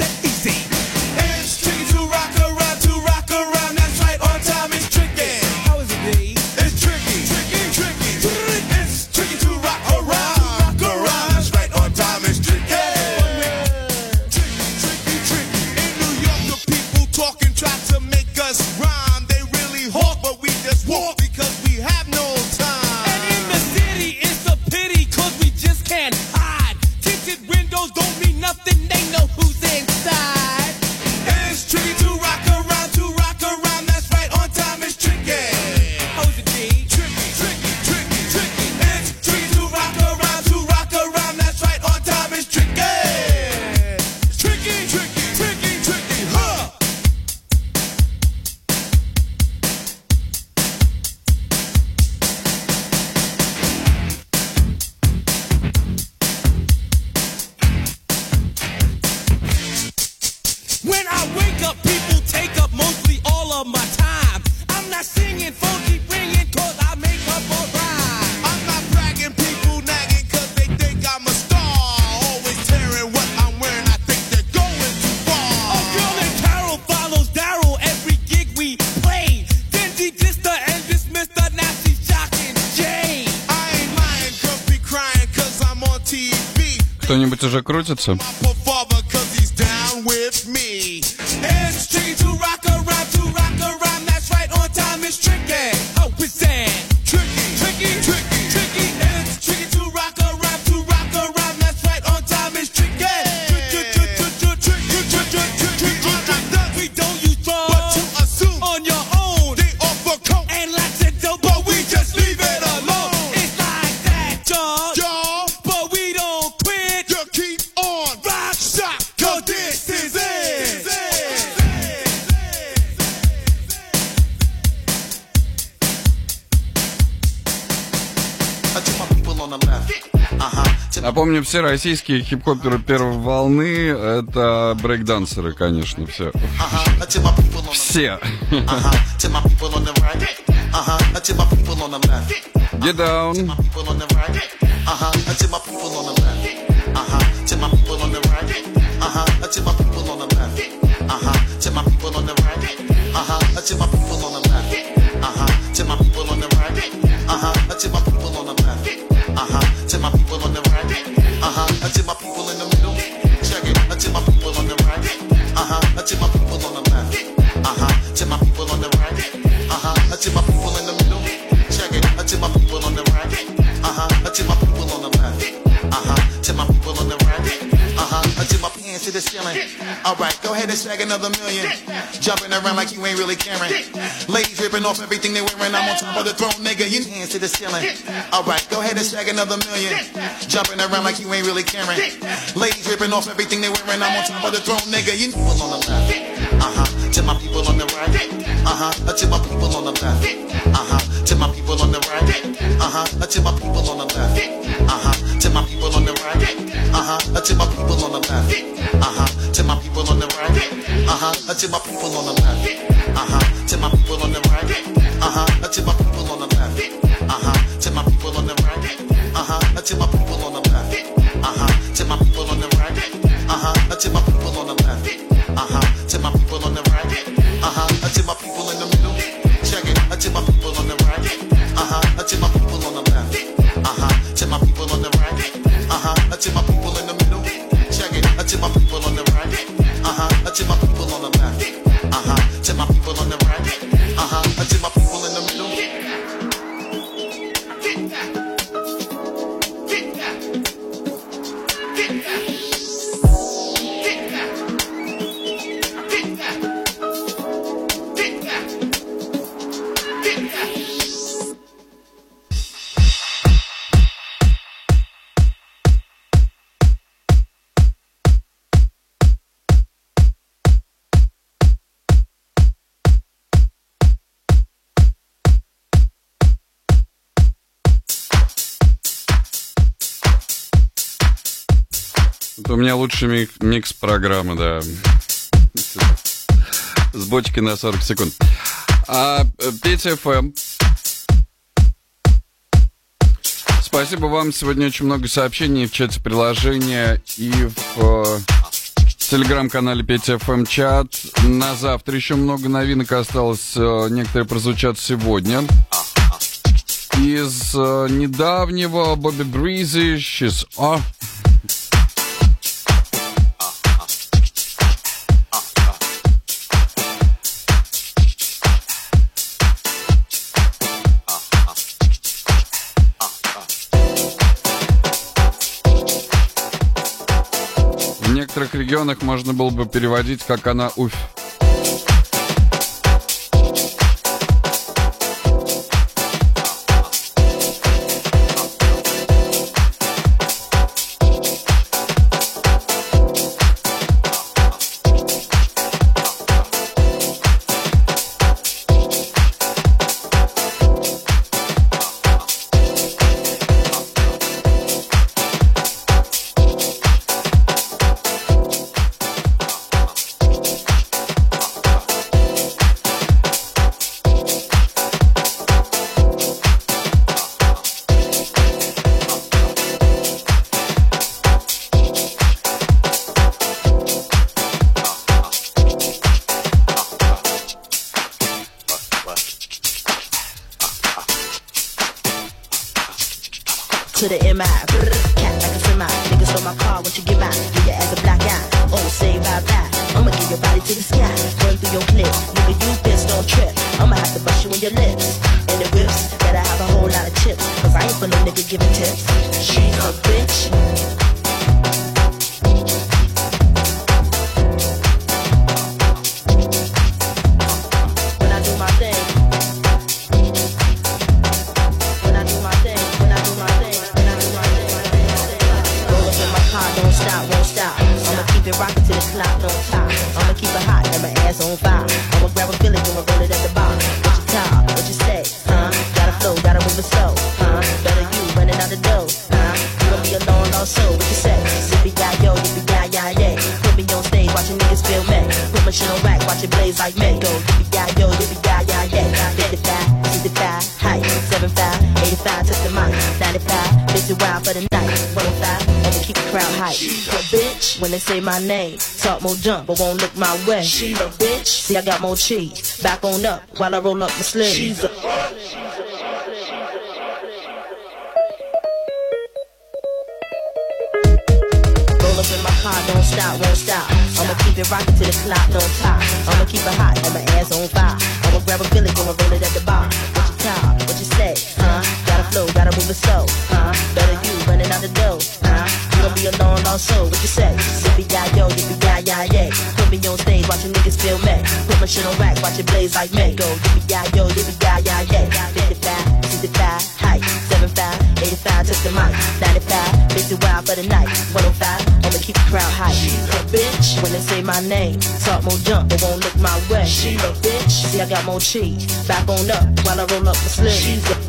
Кто-нибудь уже крутится? Напомню, все российские хип-хоперы первой волны это брейкдансеры, конечно, все. Все. Uh-huh. Get down. uh-huh, to my Alright, go ahead and snag another million. Jumping around like you ain't really caring. Ladies ripping off everything they wearing. I'm on top of the throne, nigga. You hands to the ceiling. Alright, go ahead and snag another million. Jumping around like you ain't really caring. Ladies ripping off everything they wearing. I'm on top of the throne, nigga. You people on the left. Uh huh. To my people on the right. Uh huh. To my people on the left. Uh huh. To my people on the right. Uh huh. To my people on the left. Uh huh. To my people on the right. Uh huh. To my people on the left. Uh huh. People on the right. Uh huh. To my people on the left. Uh huh. To my people on the right. Uh huh. To my people on the left. Uh huh. To my people on the right. Uh huh. To my people on the left. Uh huh. To my people on the right. Uh huh. To my people on у меня лучший мик- микс программы, да. С бочки на 40 секунд. А э, Петя ФМ. Спасибо вам. Сегодня очень много сообщений в чате приложения и в э, телеграм-канале Петя ФМ чат. На завтра еще много новинок осталось. э, Некоторые прозвучат сегодня. Из недавнего Бобби Бризи She's Off. Некоторых регионах можно было бы переводить, как она уф. jump, but won't look my way. She a bitch. See, I got more cheese. Back on up while I roll up my sleeves. She's a Roll up in my car, don't stop, won't stop. I'ma keep it rockin' to the clock. more cheese. Back on up while I roll up the sleeves.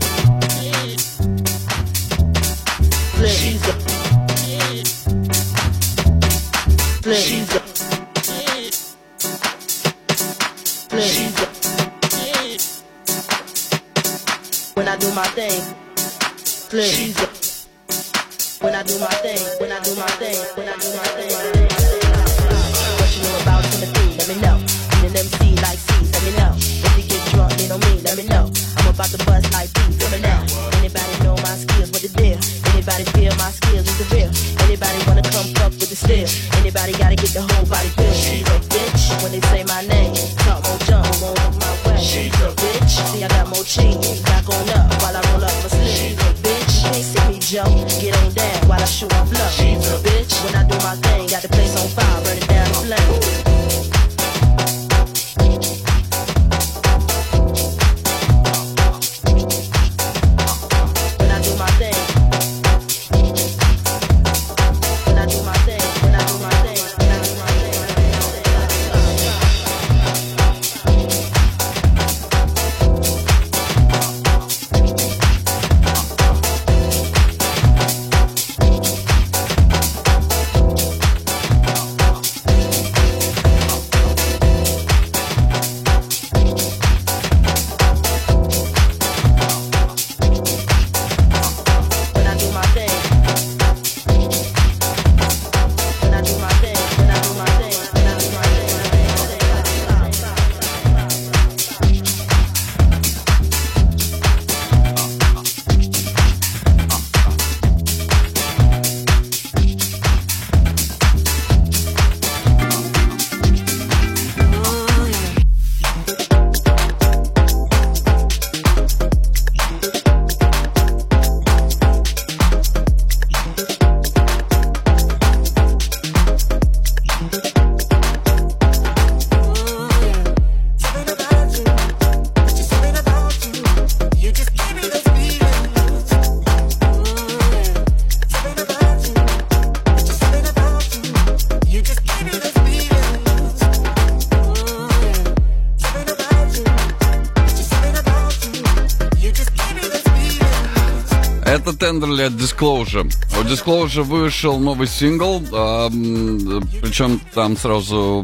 Чандерли от Disclosure. У Disclosure вышел новый сингл, а, э, причем там сразу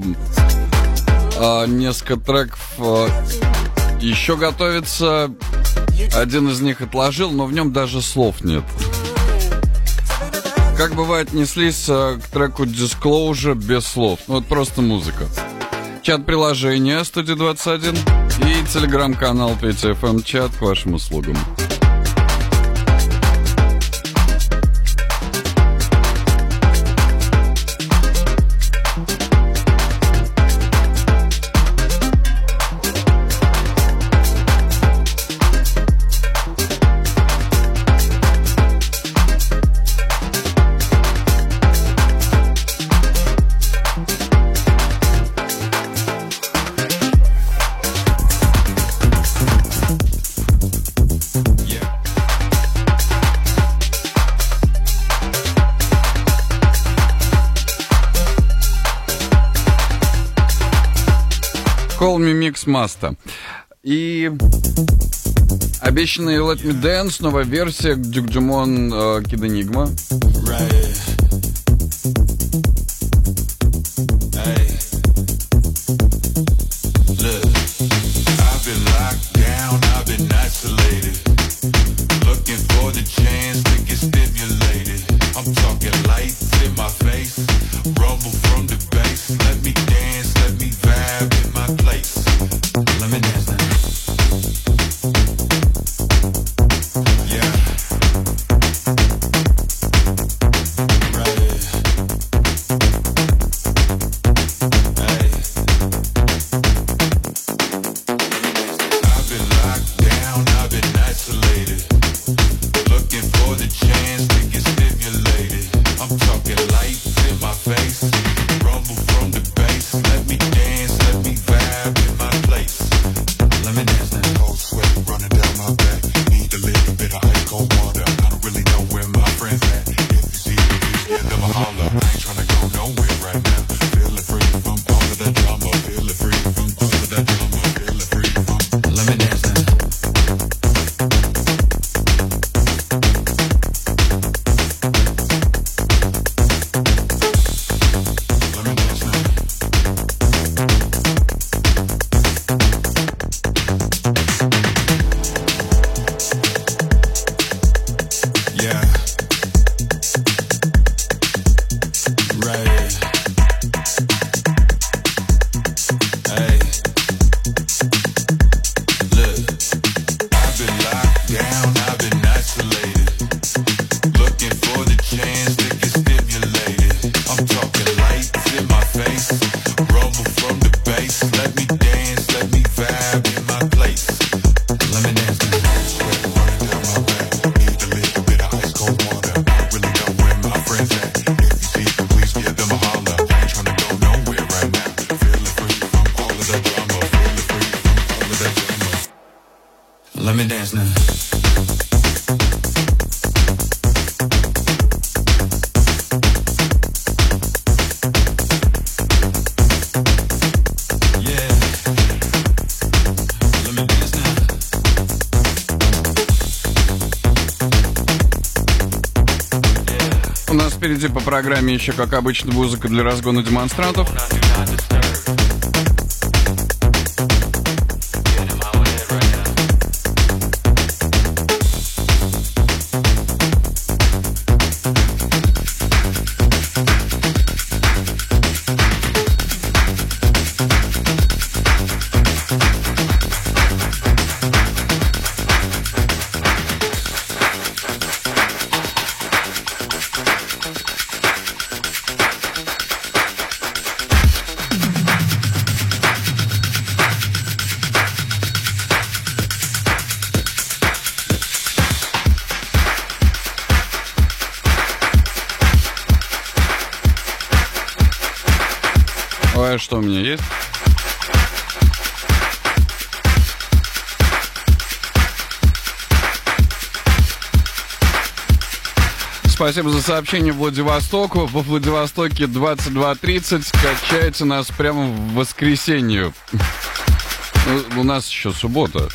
э, несколько треков а, э, еще готовится. Один из них отложил, но в нем даже слов нет. Как бывает, неслись к треку Disclosure без слов. Ну, вот просто музыка. Чат приложения 21 и телеграм-канал PTFM эм» чат к вашим услугам. Маста. И обещанный Let Me Dance, новая версия Дюк Джимон Кид Энигма. Right. Программе еще, как обычно, музыка для разгона демонстрантов. Спасибо за сообщение Владивостоку. Во Владивостоке 22.30. Качайте нас прямо в воскресенье. Ну, У нас еще суббота.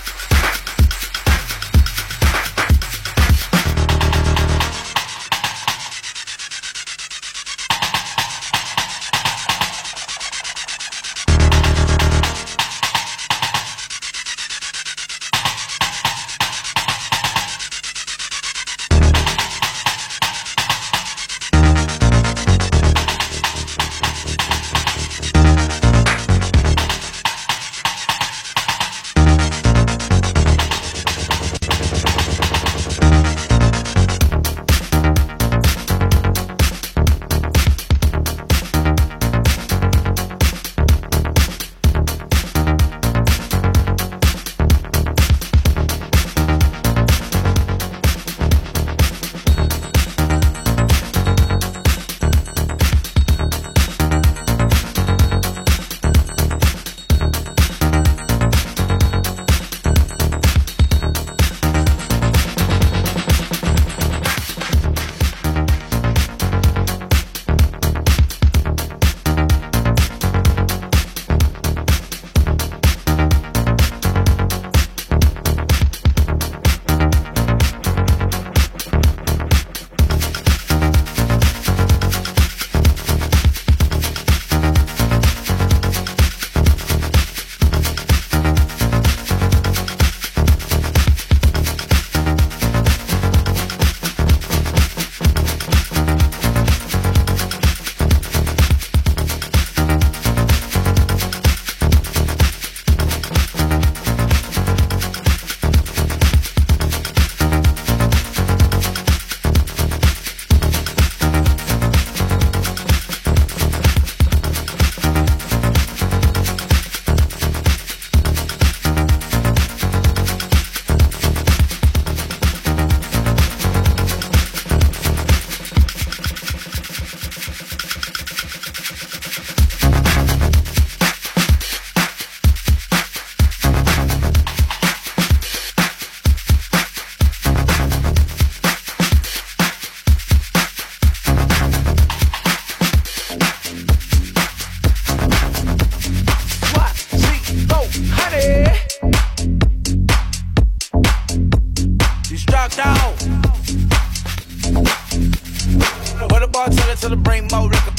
To the bring more liquor.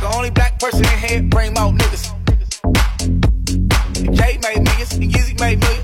The only black person in here bring more niggas. Jay made millions and Yeezy made millions.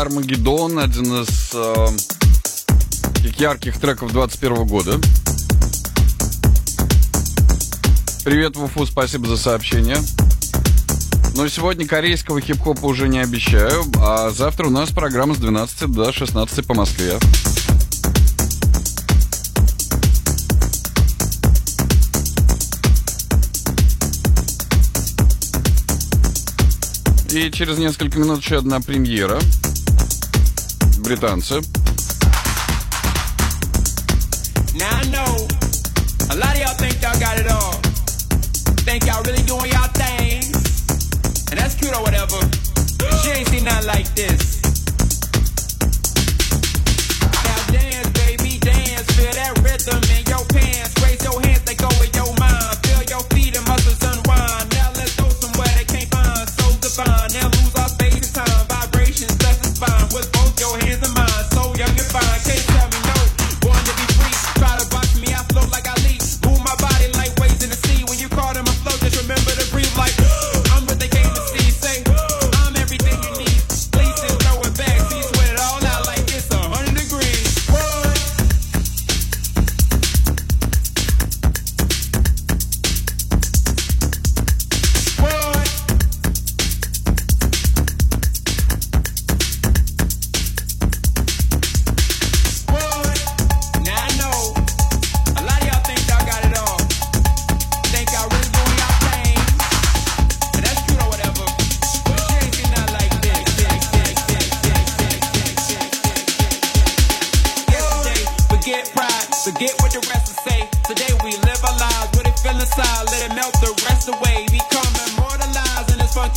Армагеддон, один из э, ярких треков 21 года. Привет, Вуфу, спасибо за сообщение. Но сегодня корейского хип-хопа уже не обещаю, а завтра у нас программа с 12 до 16 по Москве. И через несколько минут еще одна премьера британца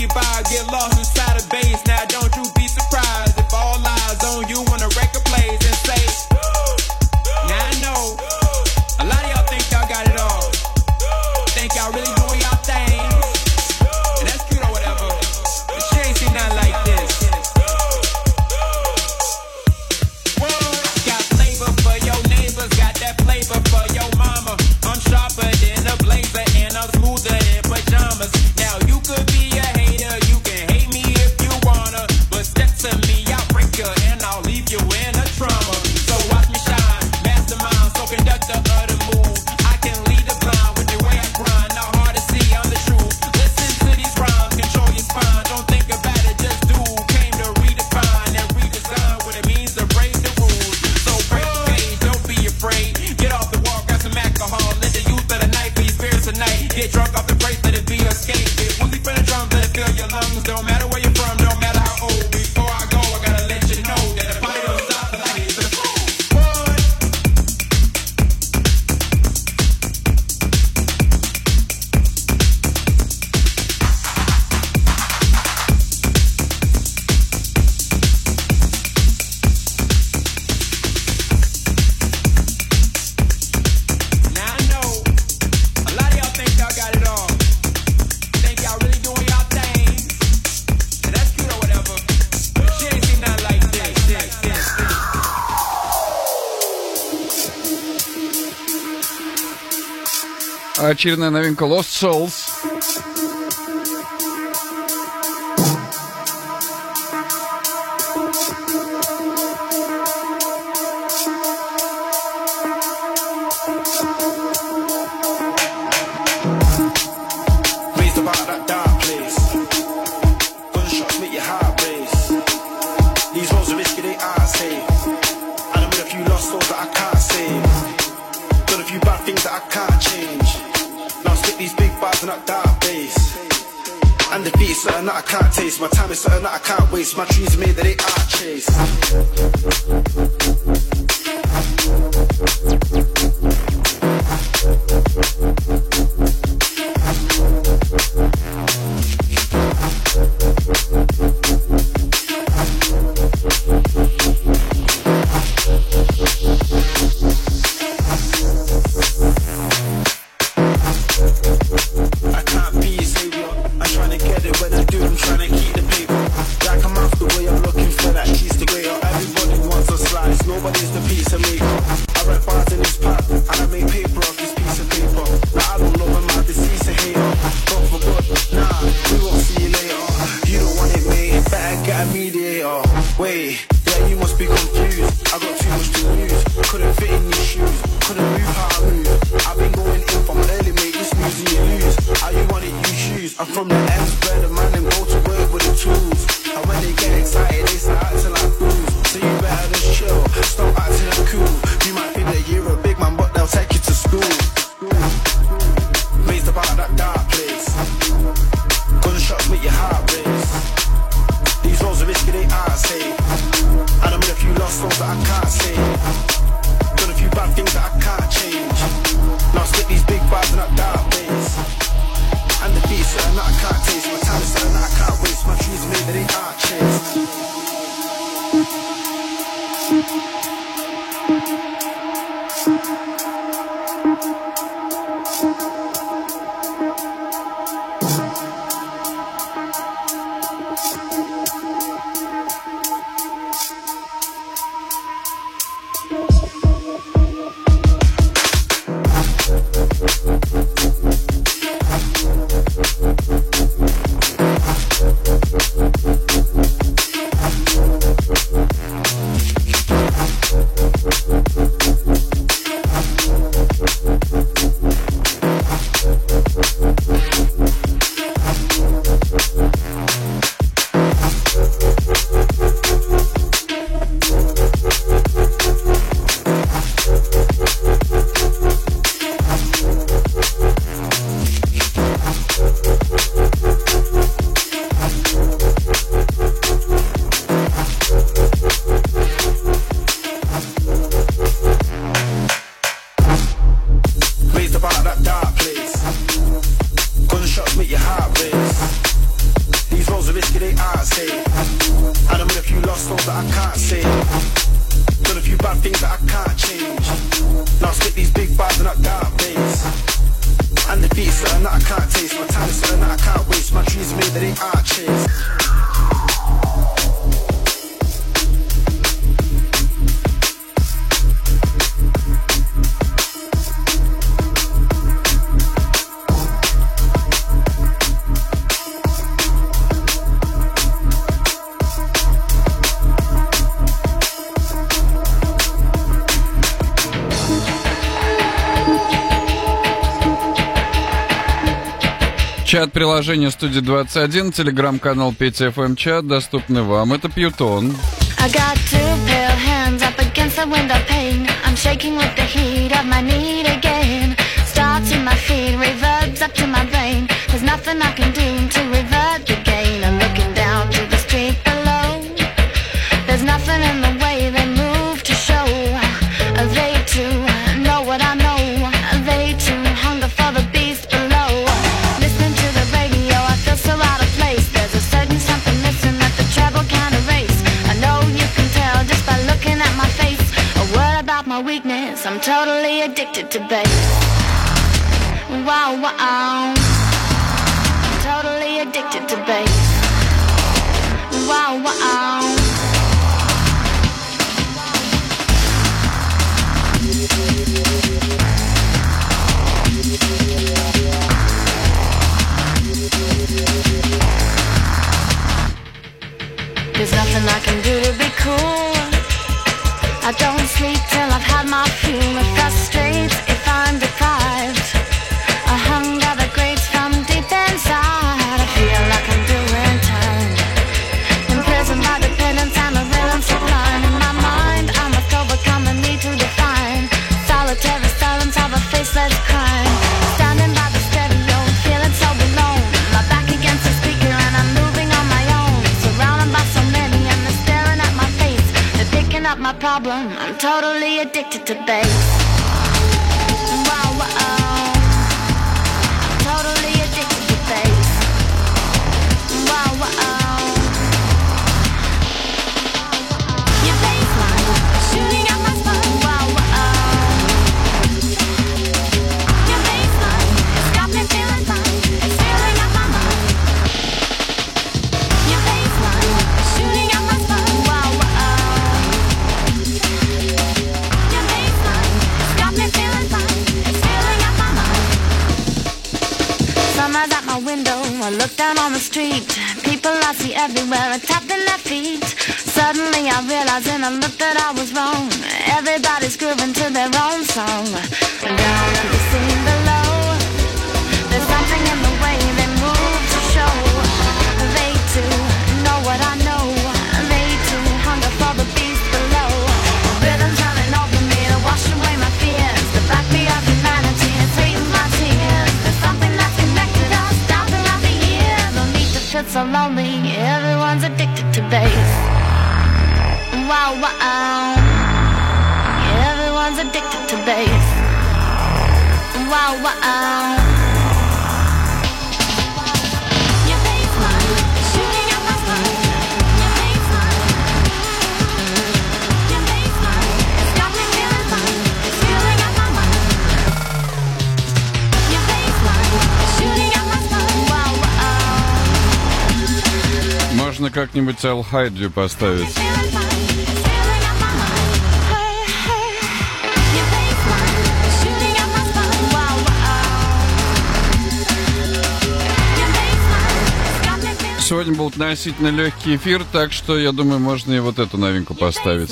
get lost inside the base. Now don't you be surprised if all eyes on you очередная новинка Lost Souls. Приложение студии 21, телеграм-канал Петя Chat доступны вам. Это Пьютон. Starts in my feet, reverbs up to my brain. There's nothing I can do to reverse. Totally addicted to bass. Wow, wow. I'm totally addicted to bass. Wow, wow. to bed. face. Wow, wow. Everyone's addicted to bass. Wow, wow. можно как-нибудь Алхайджи поставить. сегодня был относительно легкий эфир, так что я думаю, можно и вот эту новинку поставить.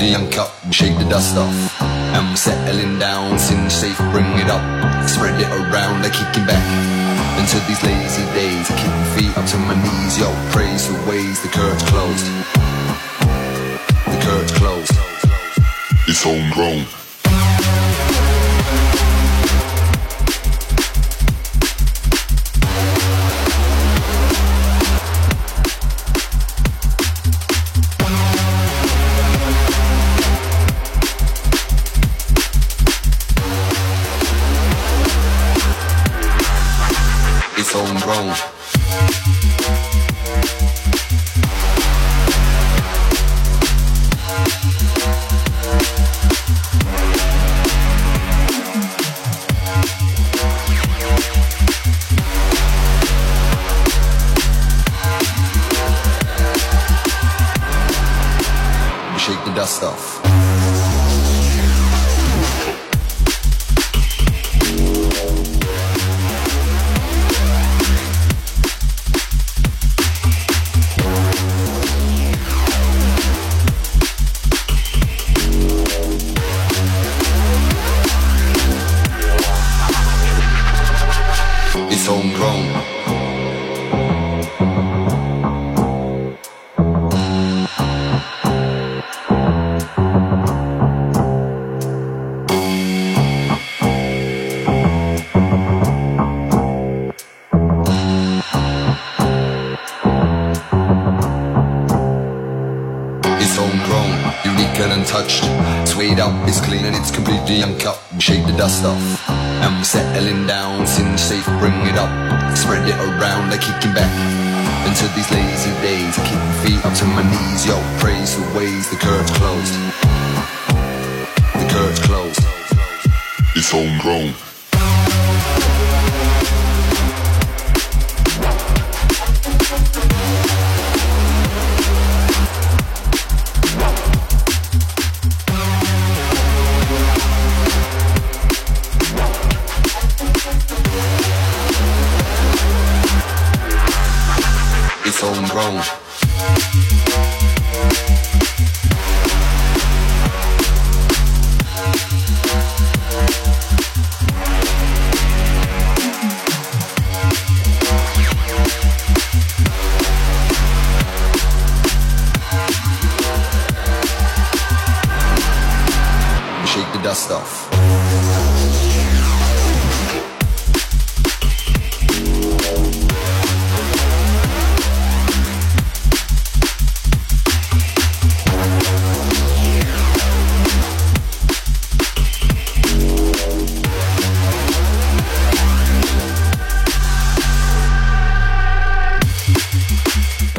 the young cup, shake the dust off. I'm settling down, sing safe, bring it up. Spread it around, I kick it back. Into these lazy days, I keep my feet up to my knees, yo. Praise the ways, the curtain's closed. The curtain's closed. It's homegrown. grown.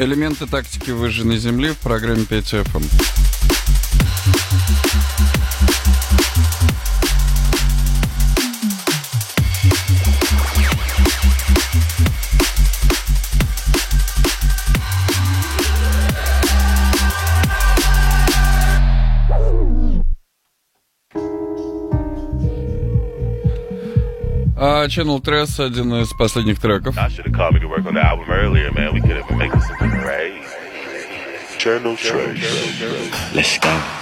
Элементы тактики выжженной земли в программе 5FM. А Channel Tress один из последних треков. Let's go.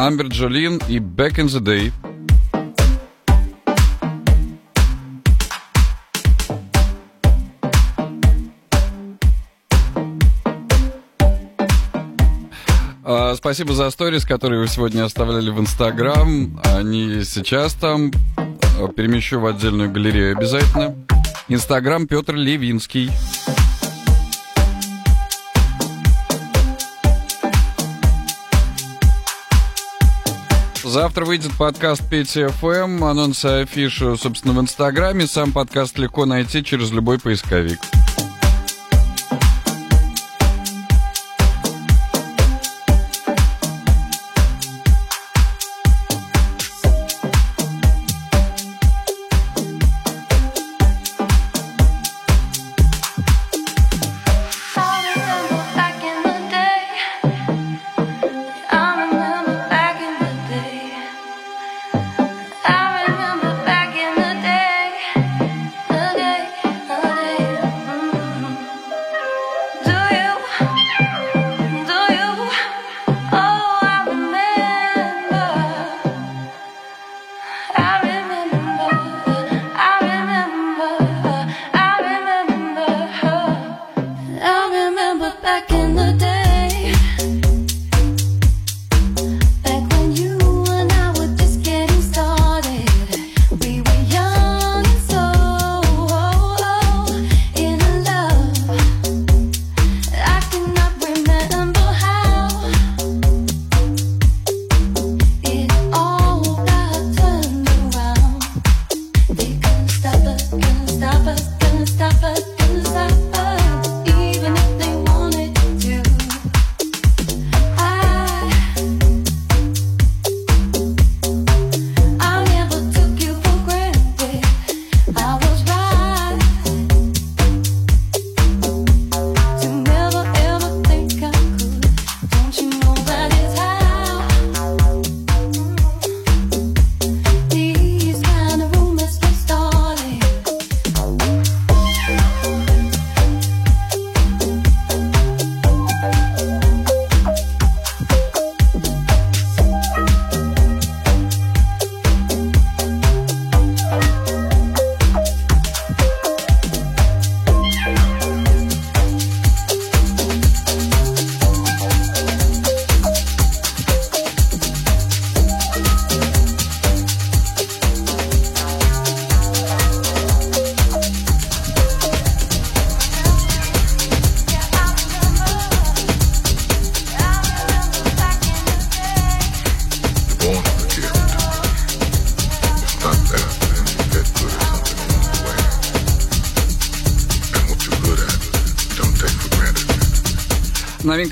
Амбер Джолин и Back in the Day. А, спасибо за сторис, которые вы сегодня оставляли в Инстаграм. Они сейчас там. А, перемещу в отдельную галерею обязательно. Инстаграм Петр Левинский. Завтра выйдет подкаст Пети ФМ, анонсы афиши, собственно, в Инстаграме. Сам подкаст легко найти через любой поисковик.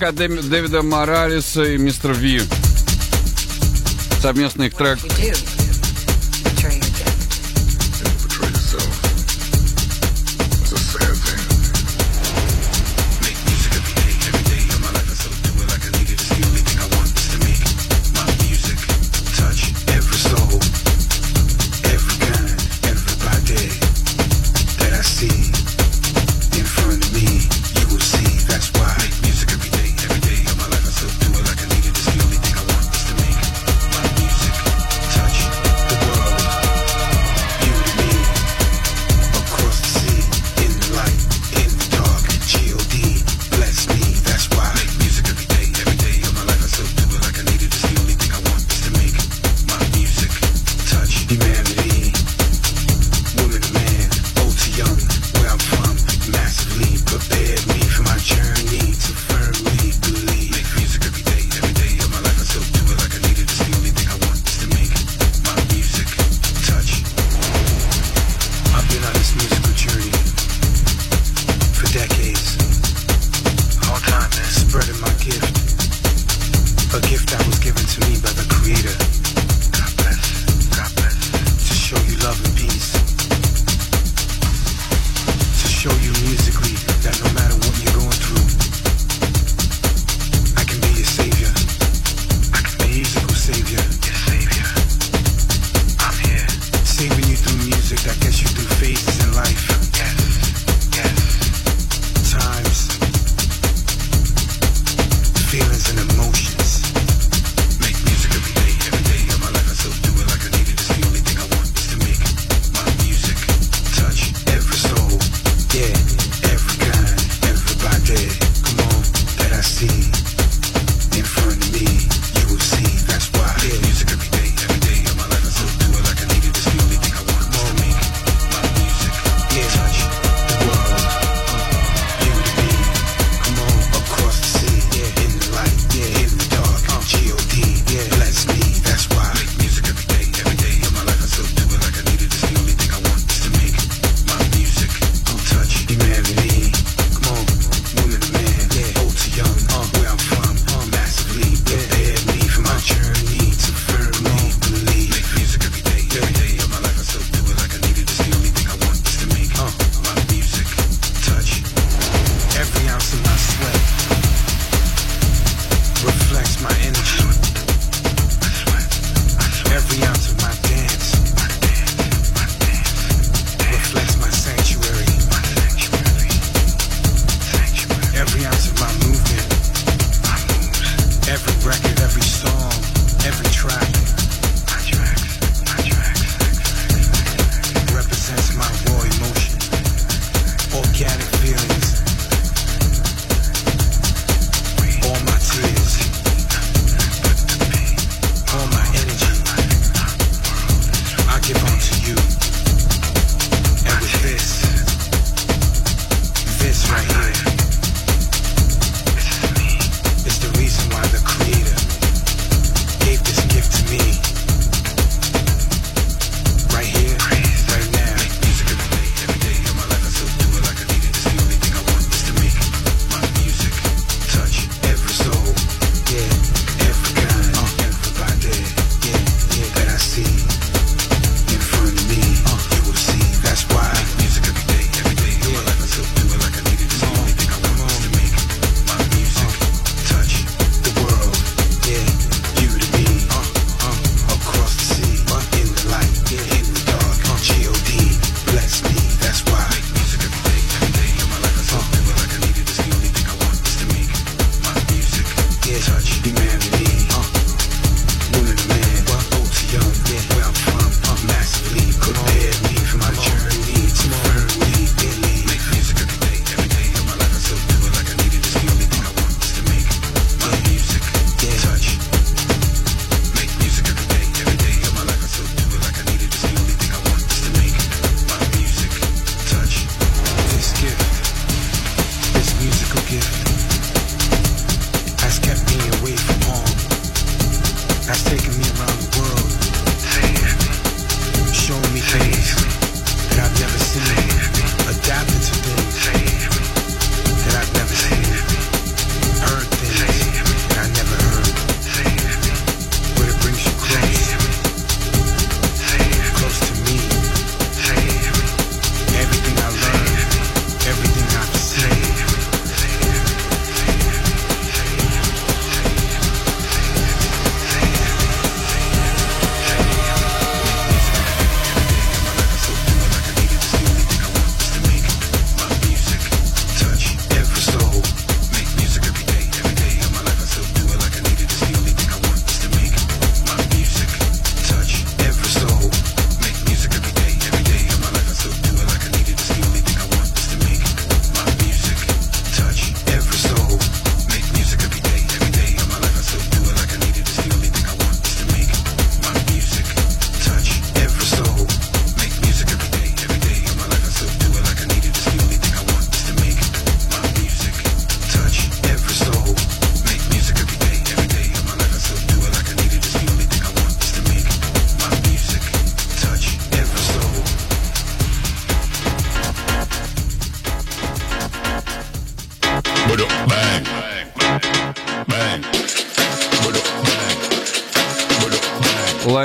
От Дэвида Моралеса и Мистер Ви. Совместный трек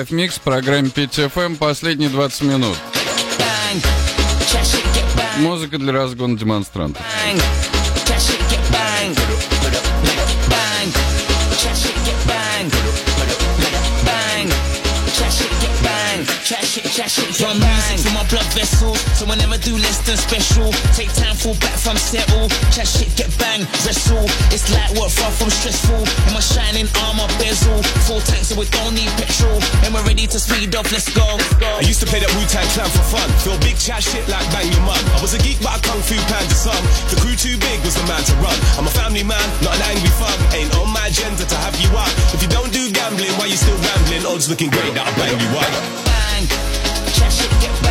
Live микс в программе 5FM последние 20 минут. Музыка для разгона демонстрантов. Bang. Blood vessels, so I never do less than special. Take time, fall back from settle. That shit get bang. Wrestle. It's like what far from stressful. In my shining armor bezel, full tank so we don't need petrol. And we're ready to speed up. Let's go. I used to play that Wu-Tang clan for fun. Feel big chat shit like bang your mum. I was a geek but a kung fu panda son. The crew too big was the man to run. I'm a family man, not an angry thug. Ain't on my agenda to have you up. If you don't do gambling, why you still rambling? Odds looking great that I'll bang you up. Bang. That shit get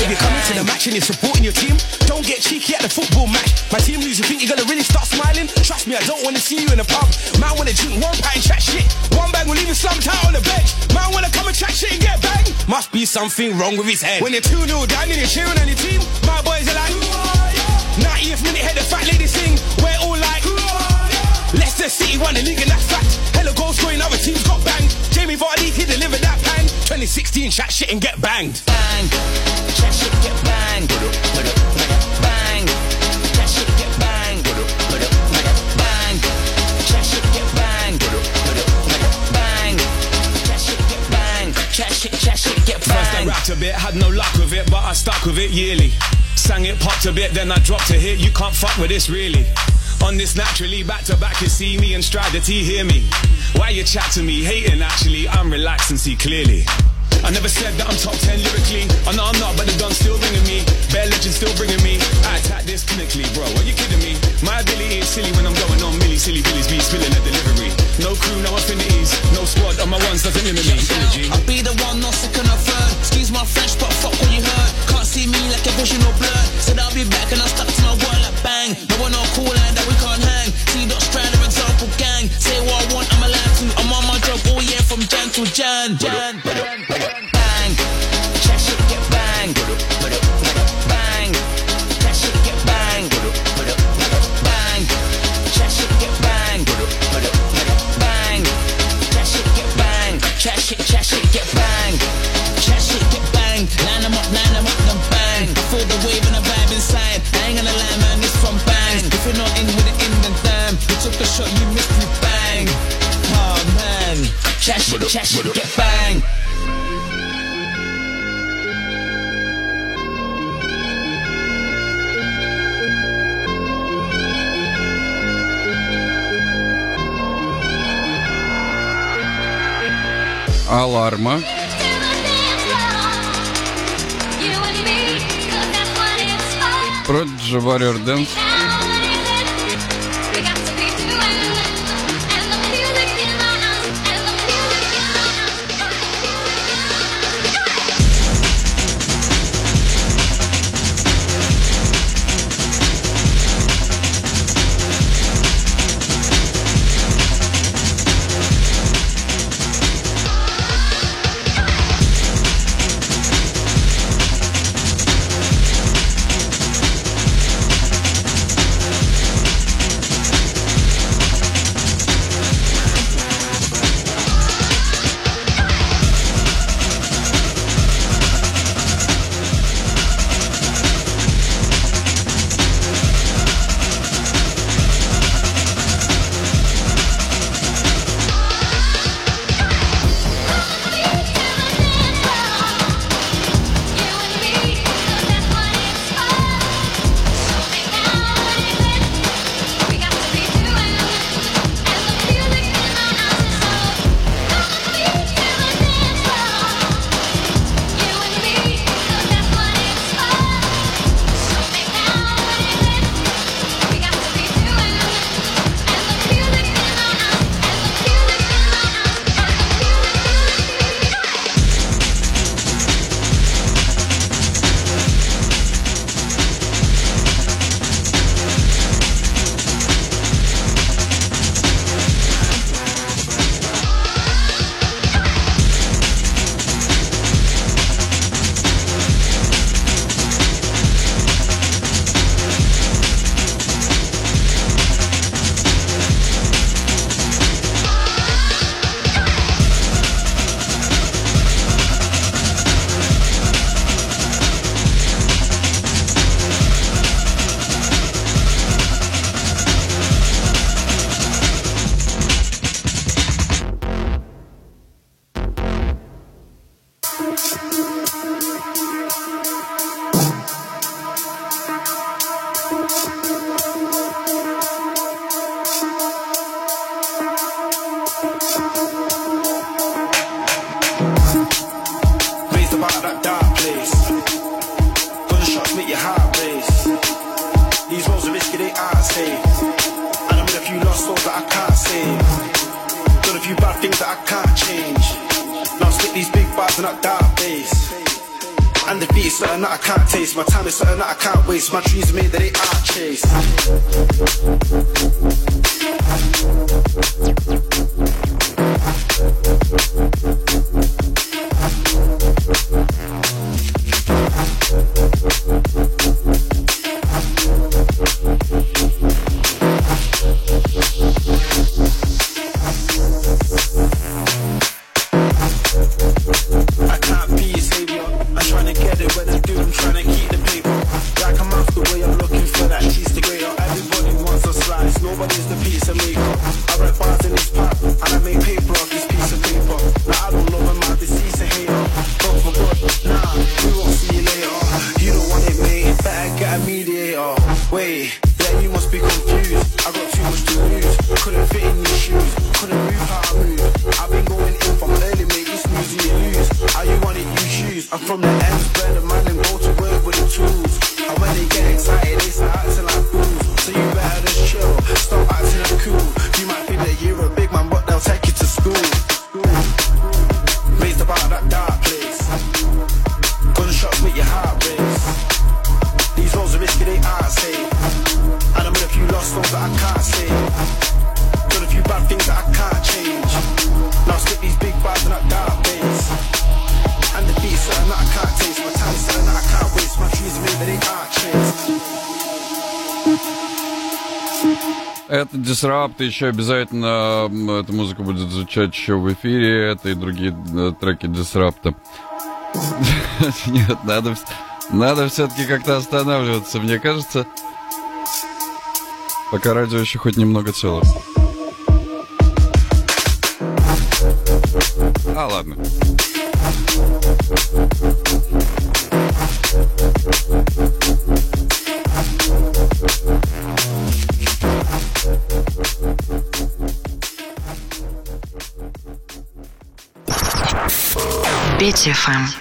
If you're coming to the match and you're supporting your team, don't get cheeky at the football match. My team think you're gonna really start smiling? Trust me, I don't wanna see you in pub. Man wanna drink one pint chat shit. One will leave out on the bench. Man wanna come and chat shit and get banged. Must be something wrong with his head. When you're 2 0 down and you're cheering on your team, my boys are like, 90th minute, head the fat lady sing. We're all like, Leicester City won the league and that's fact. Hella goal scoring, other teams got banged. Jamie Vardy, he delivered that bang. 2016, chat shit and get banged. Bang. That shit get bang. Bang. That shit get bang. Bang. That shit get bang. Bang. That shit get bang. That shit, that shit get First I rapped a bit, had no luck with it, but I stuck with it yearly. Sang it, popped a bit, then I dropped a hit. You can't fuck with this really. On this naturally, back to back, you see me and Stradity, hear me. Why you chat to me, hating actually, I'm relaxed and see clearly. I never said that I'm top 10 lyrically. Oh, I know I'm not, but the gun's still ringing me. Bear legend still bringing me. I attack this clinically, bro. Are you kidding me? My ability is silly when I'm going on milli, silly billies, be spilling a delivery. No crew, no affinities, no squad on my ones limit me. Energy. I'll be the one, not second or third. Excuse my French, but fuck what you heard. Can't see me like a vision or blur. Said I'll be back and I stuck to my word like bang. No one on cool like that we can't hang. See dot strider example gang. Say what I want, I'm allowed to. I'm on my job all year from Jan to Jan. Jan. Bang. That Alarma. Prodigy Warrior Dance. это еще обязательно, эта музыка будет звучать еще в эфире, это и другие э, треки Дисрапта. (laughs) Нет, надо, надо все-таки как-то останавливаться, мне кажется. Пока радио еще хоть немного цело. FM.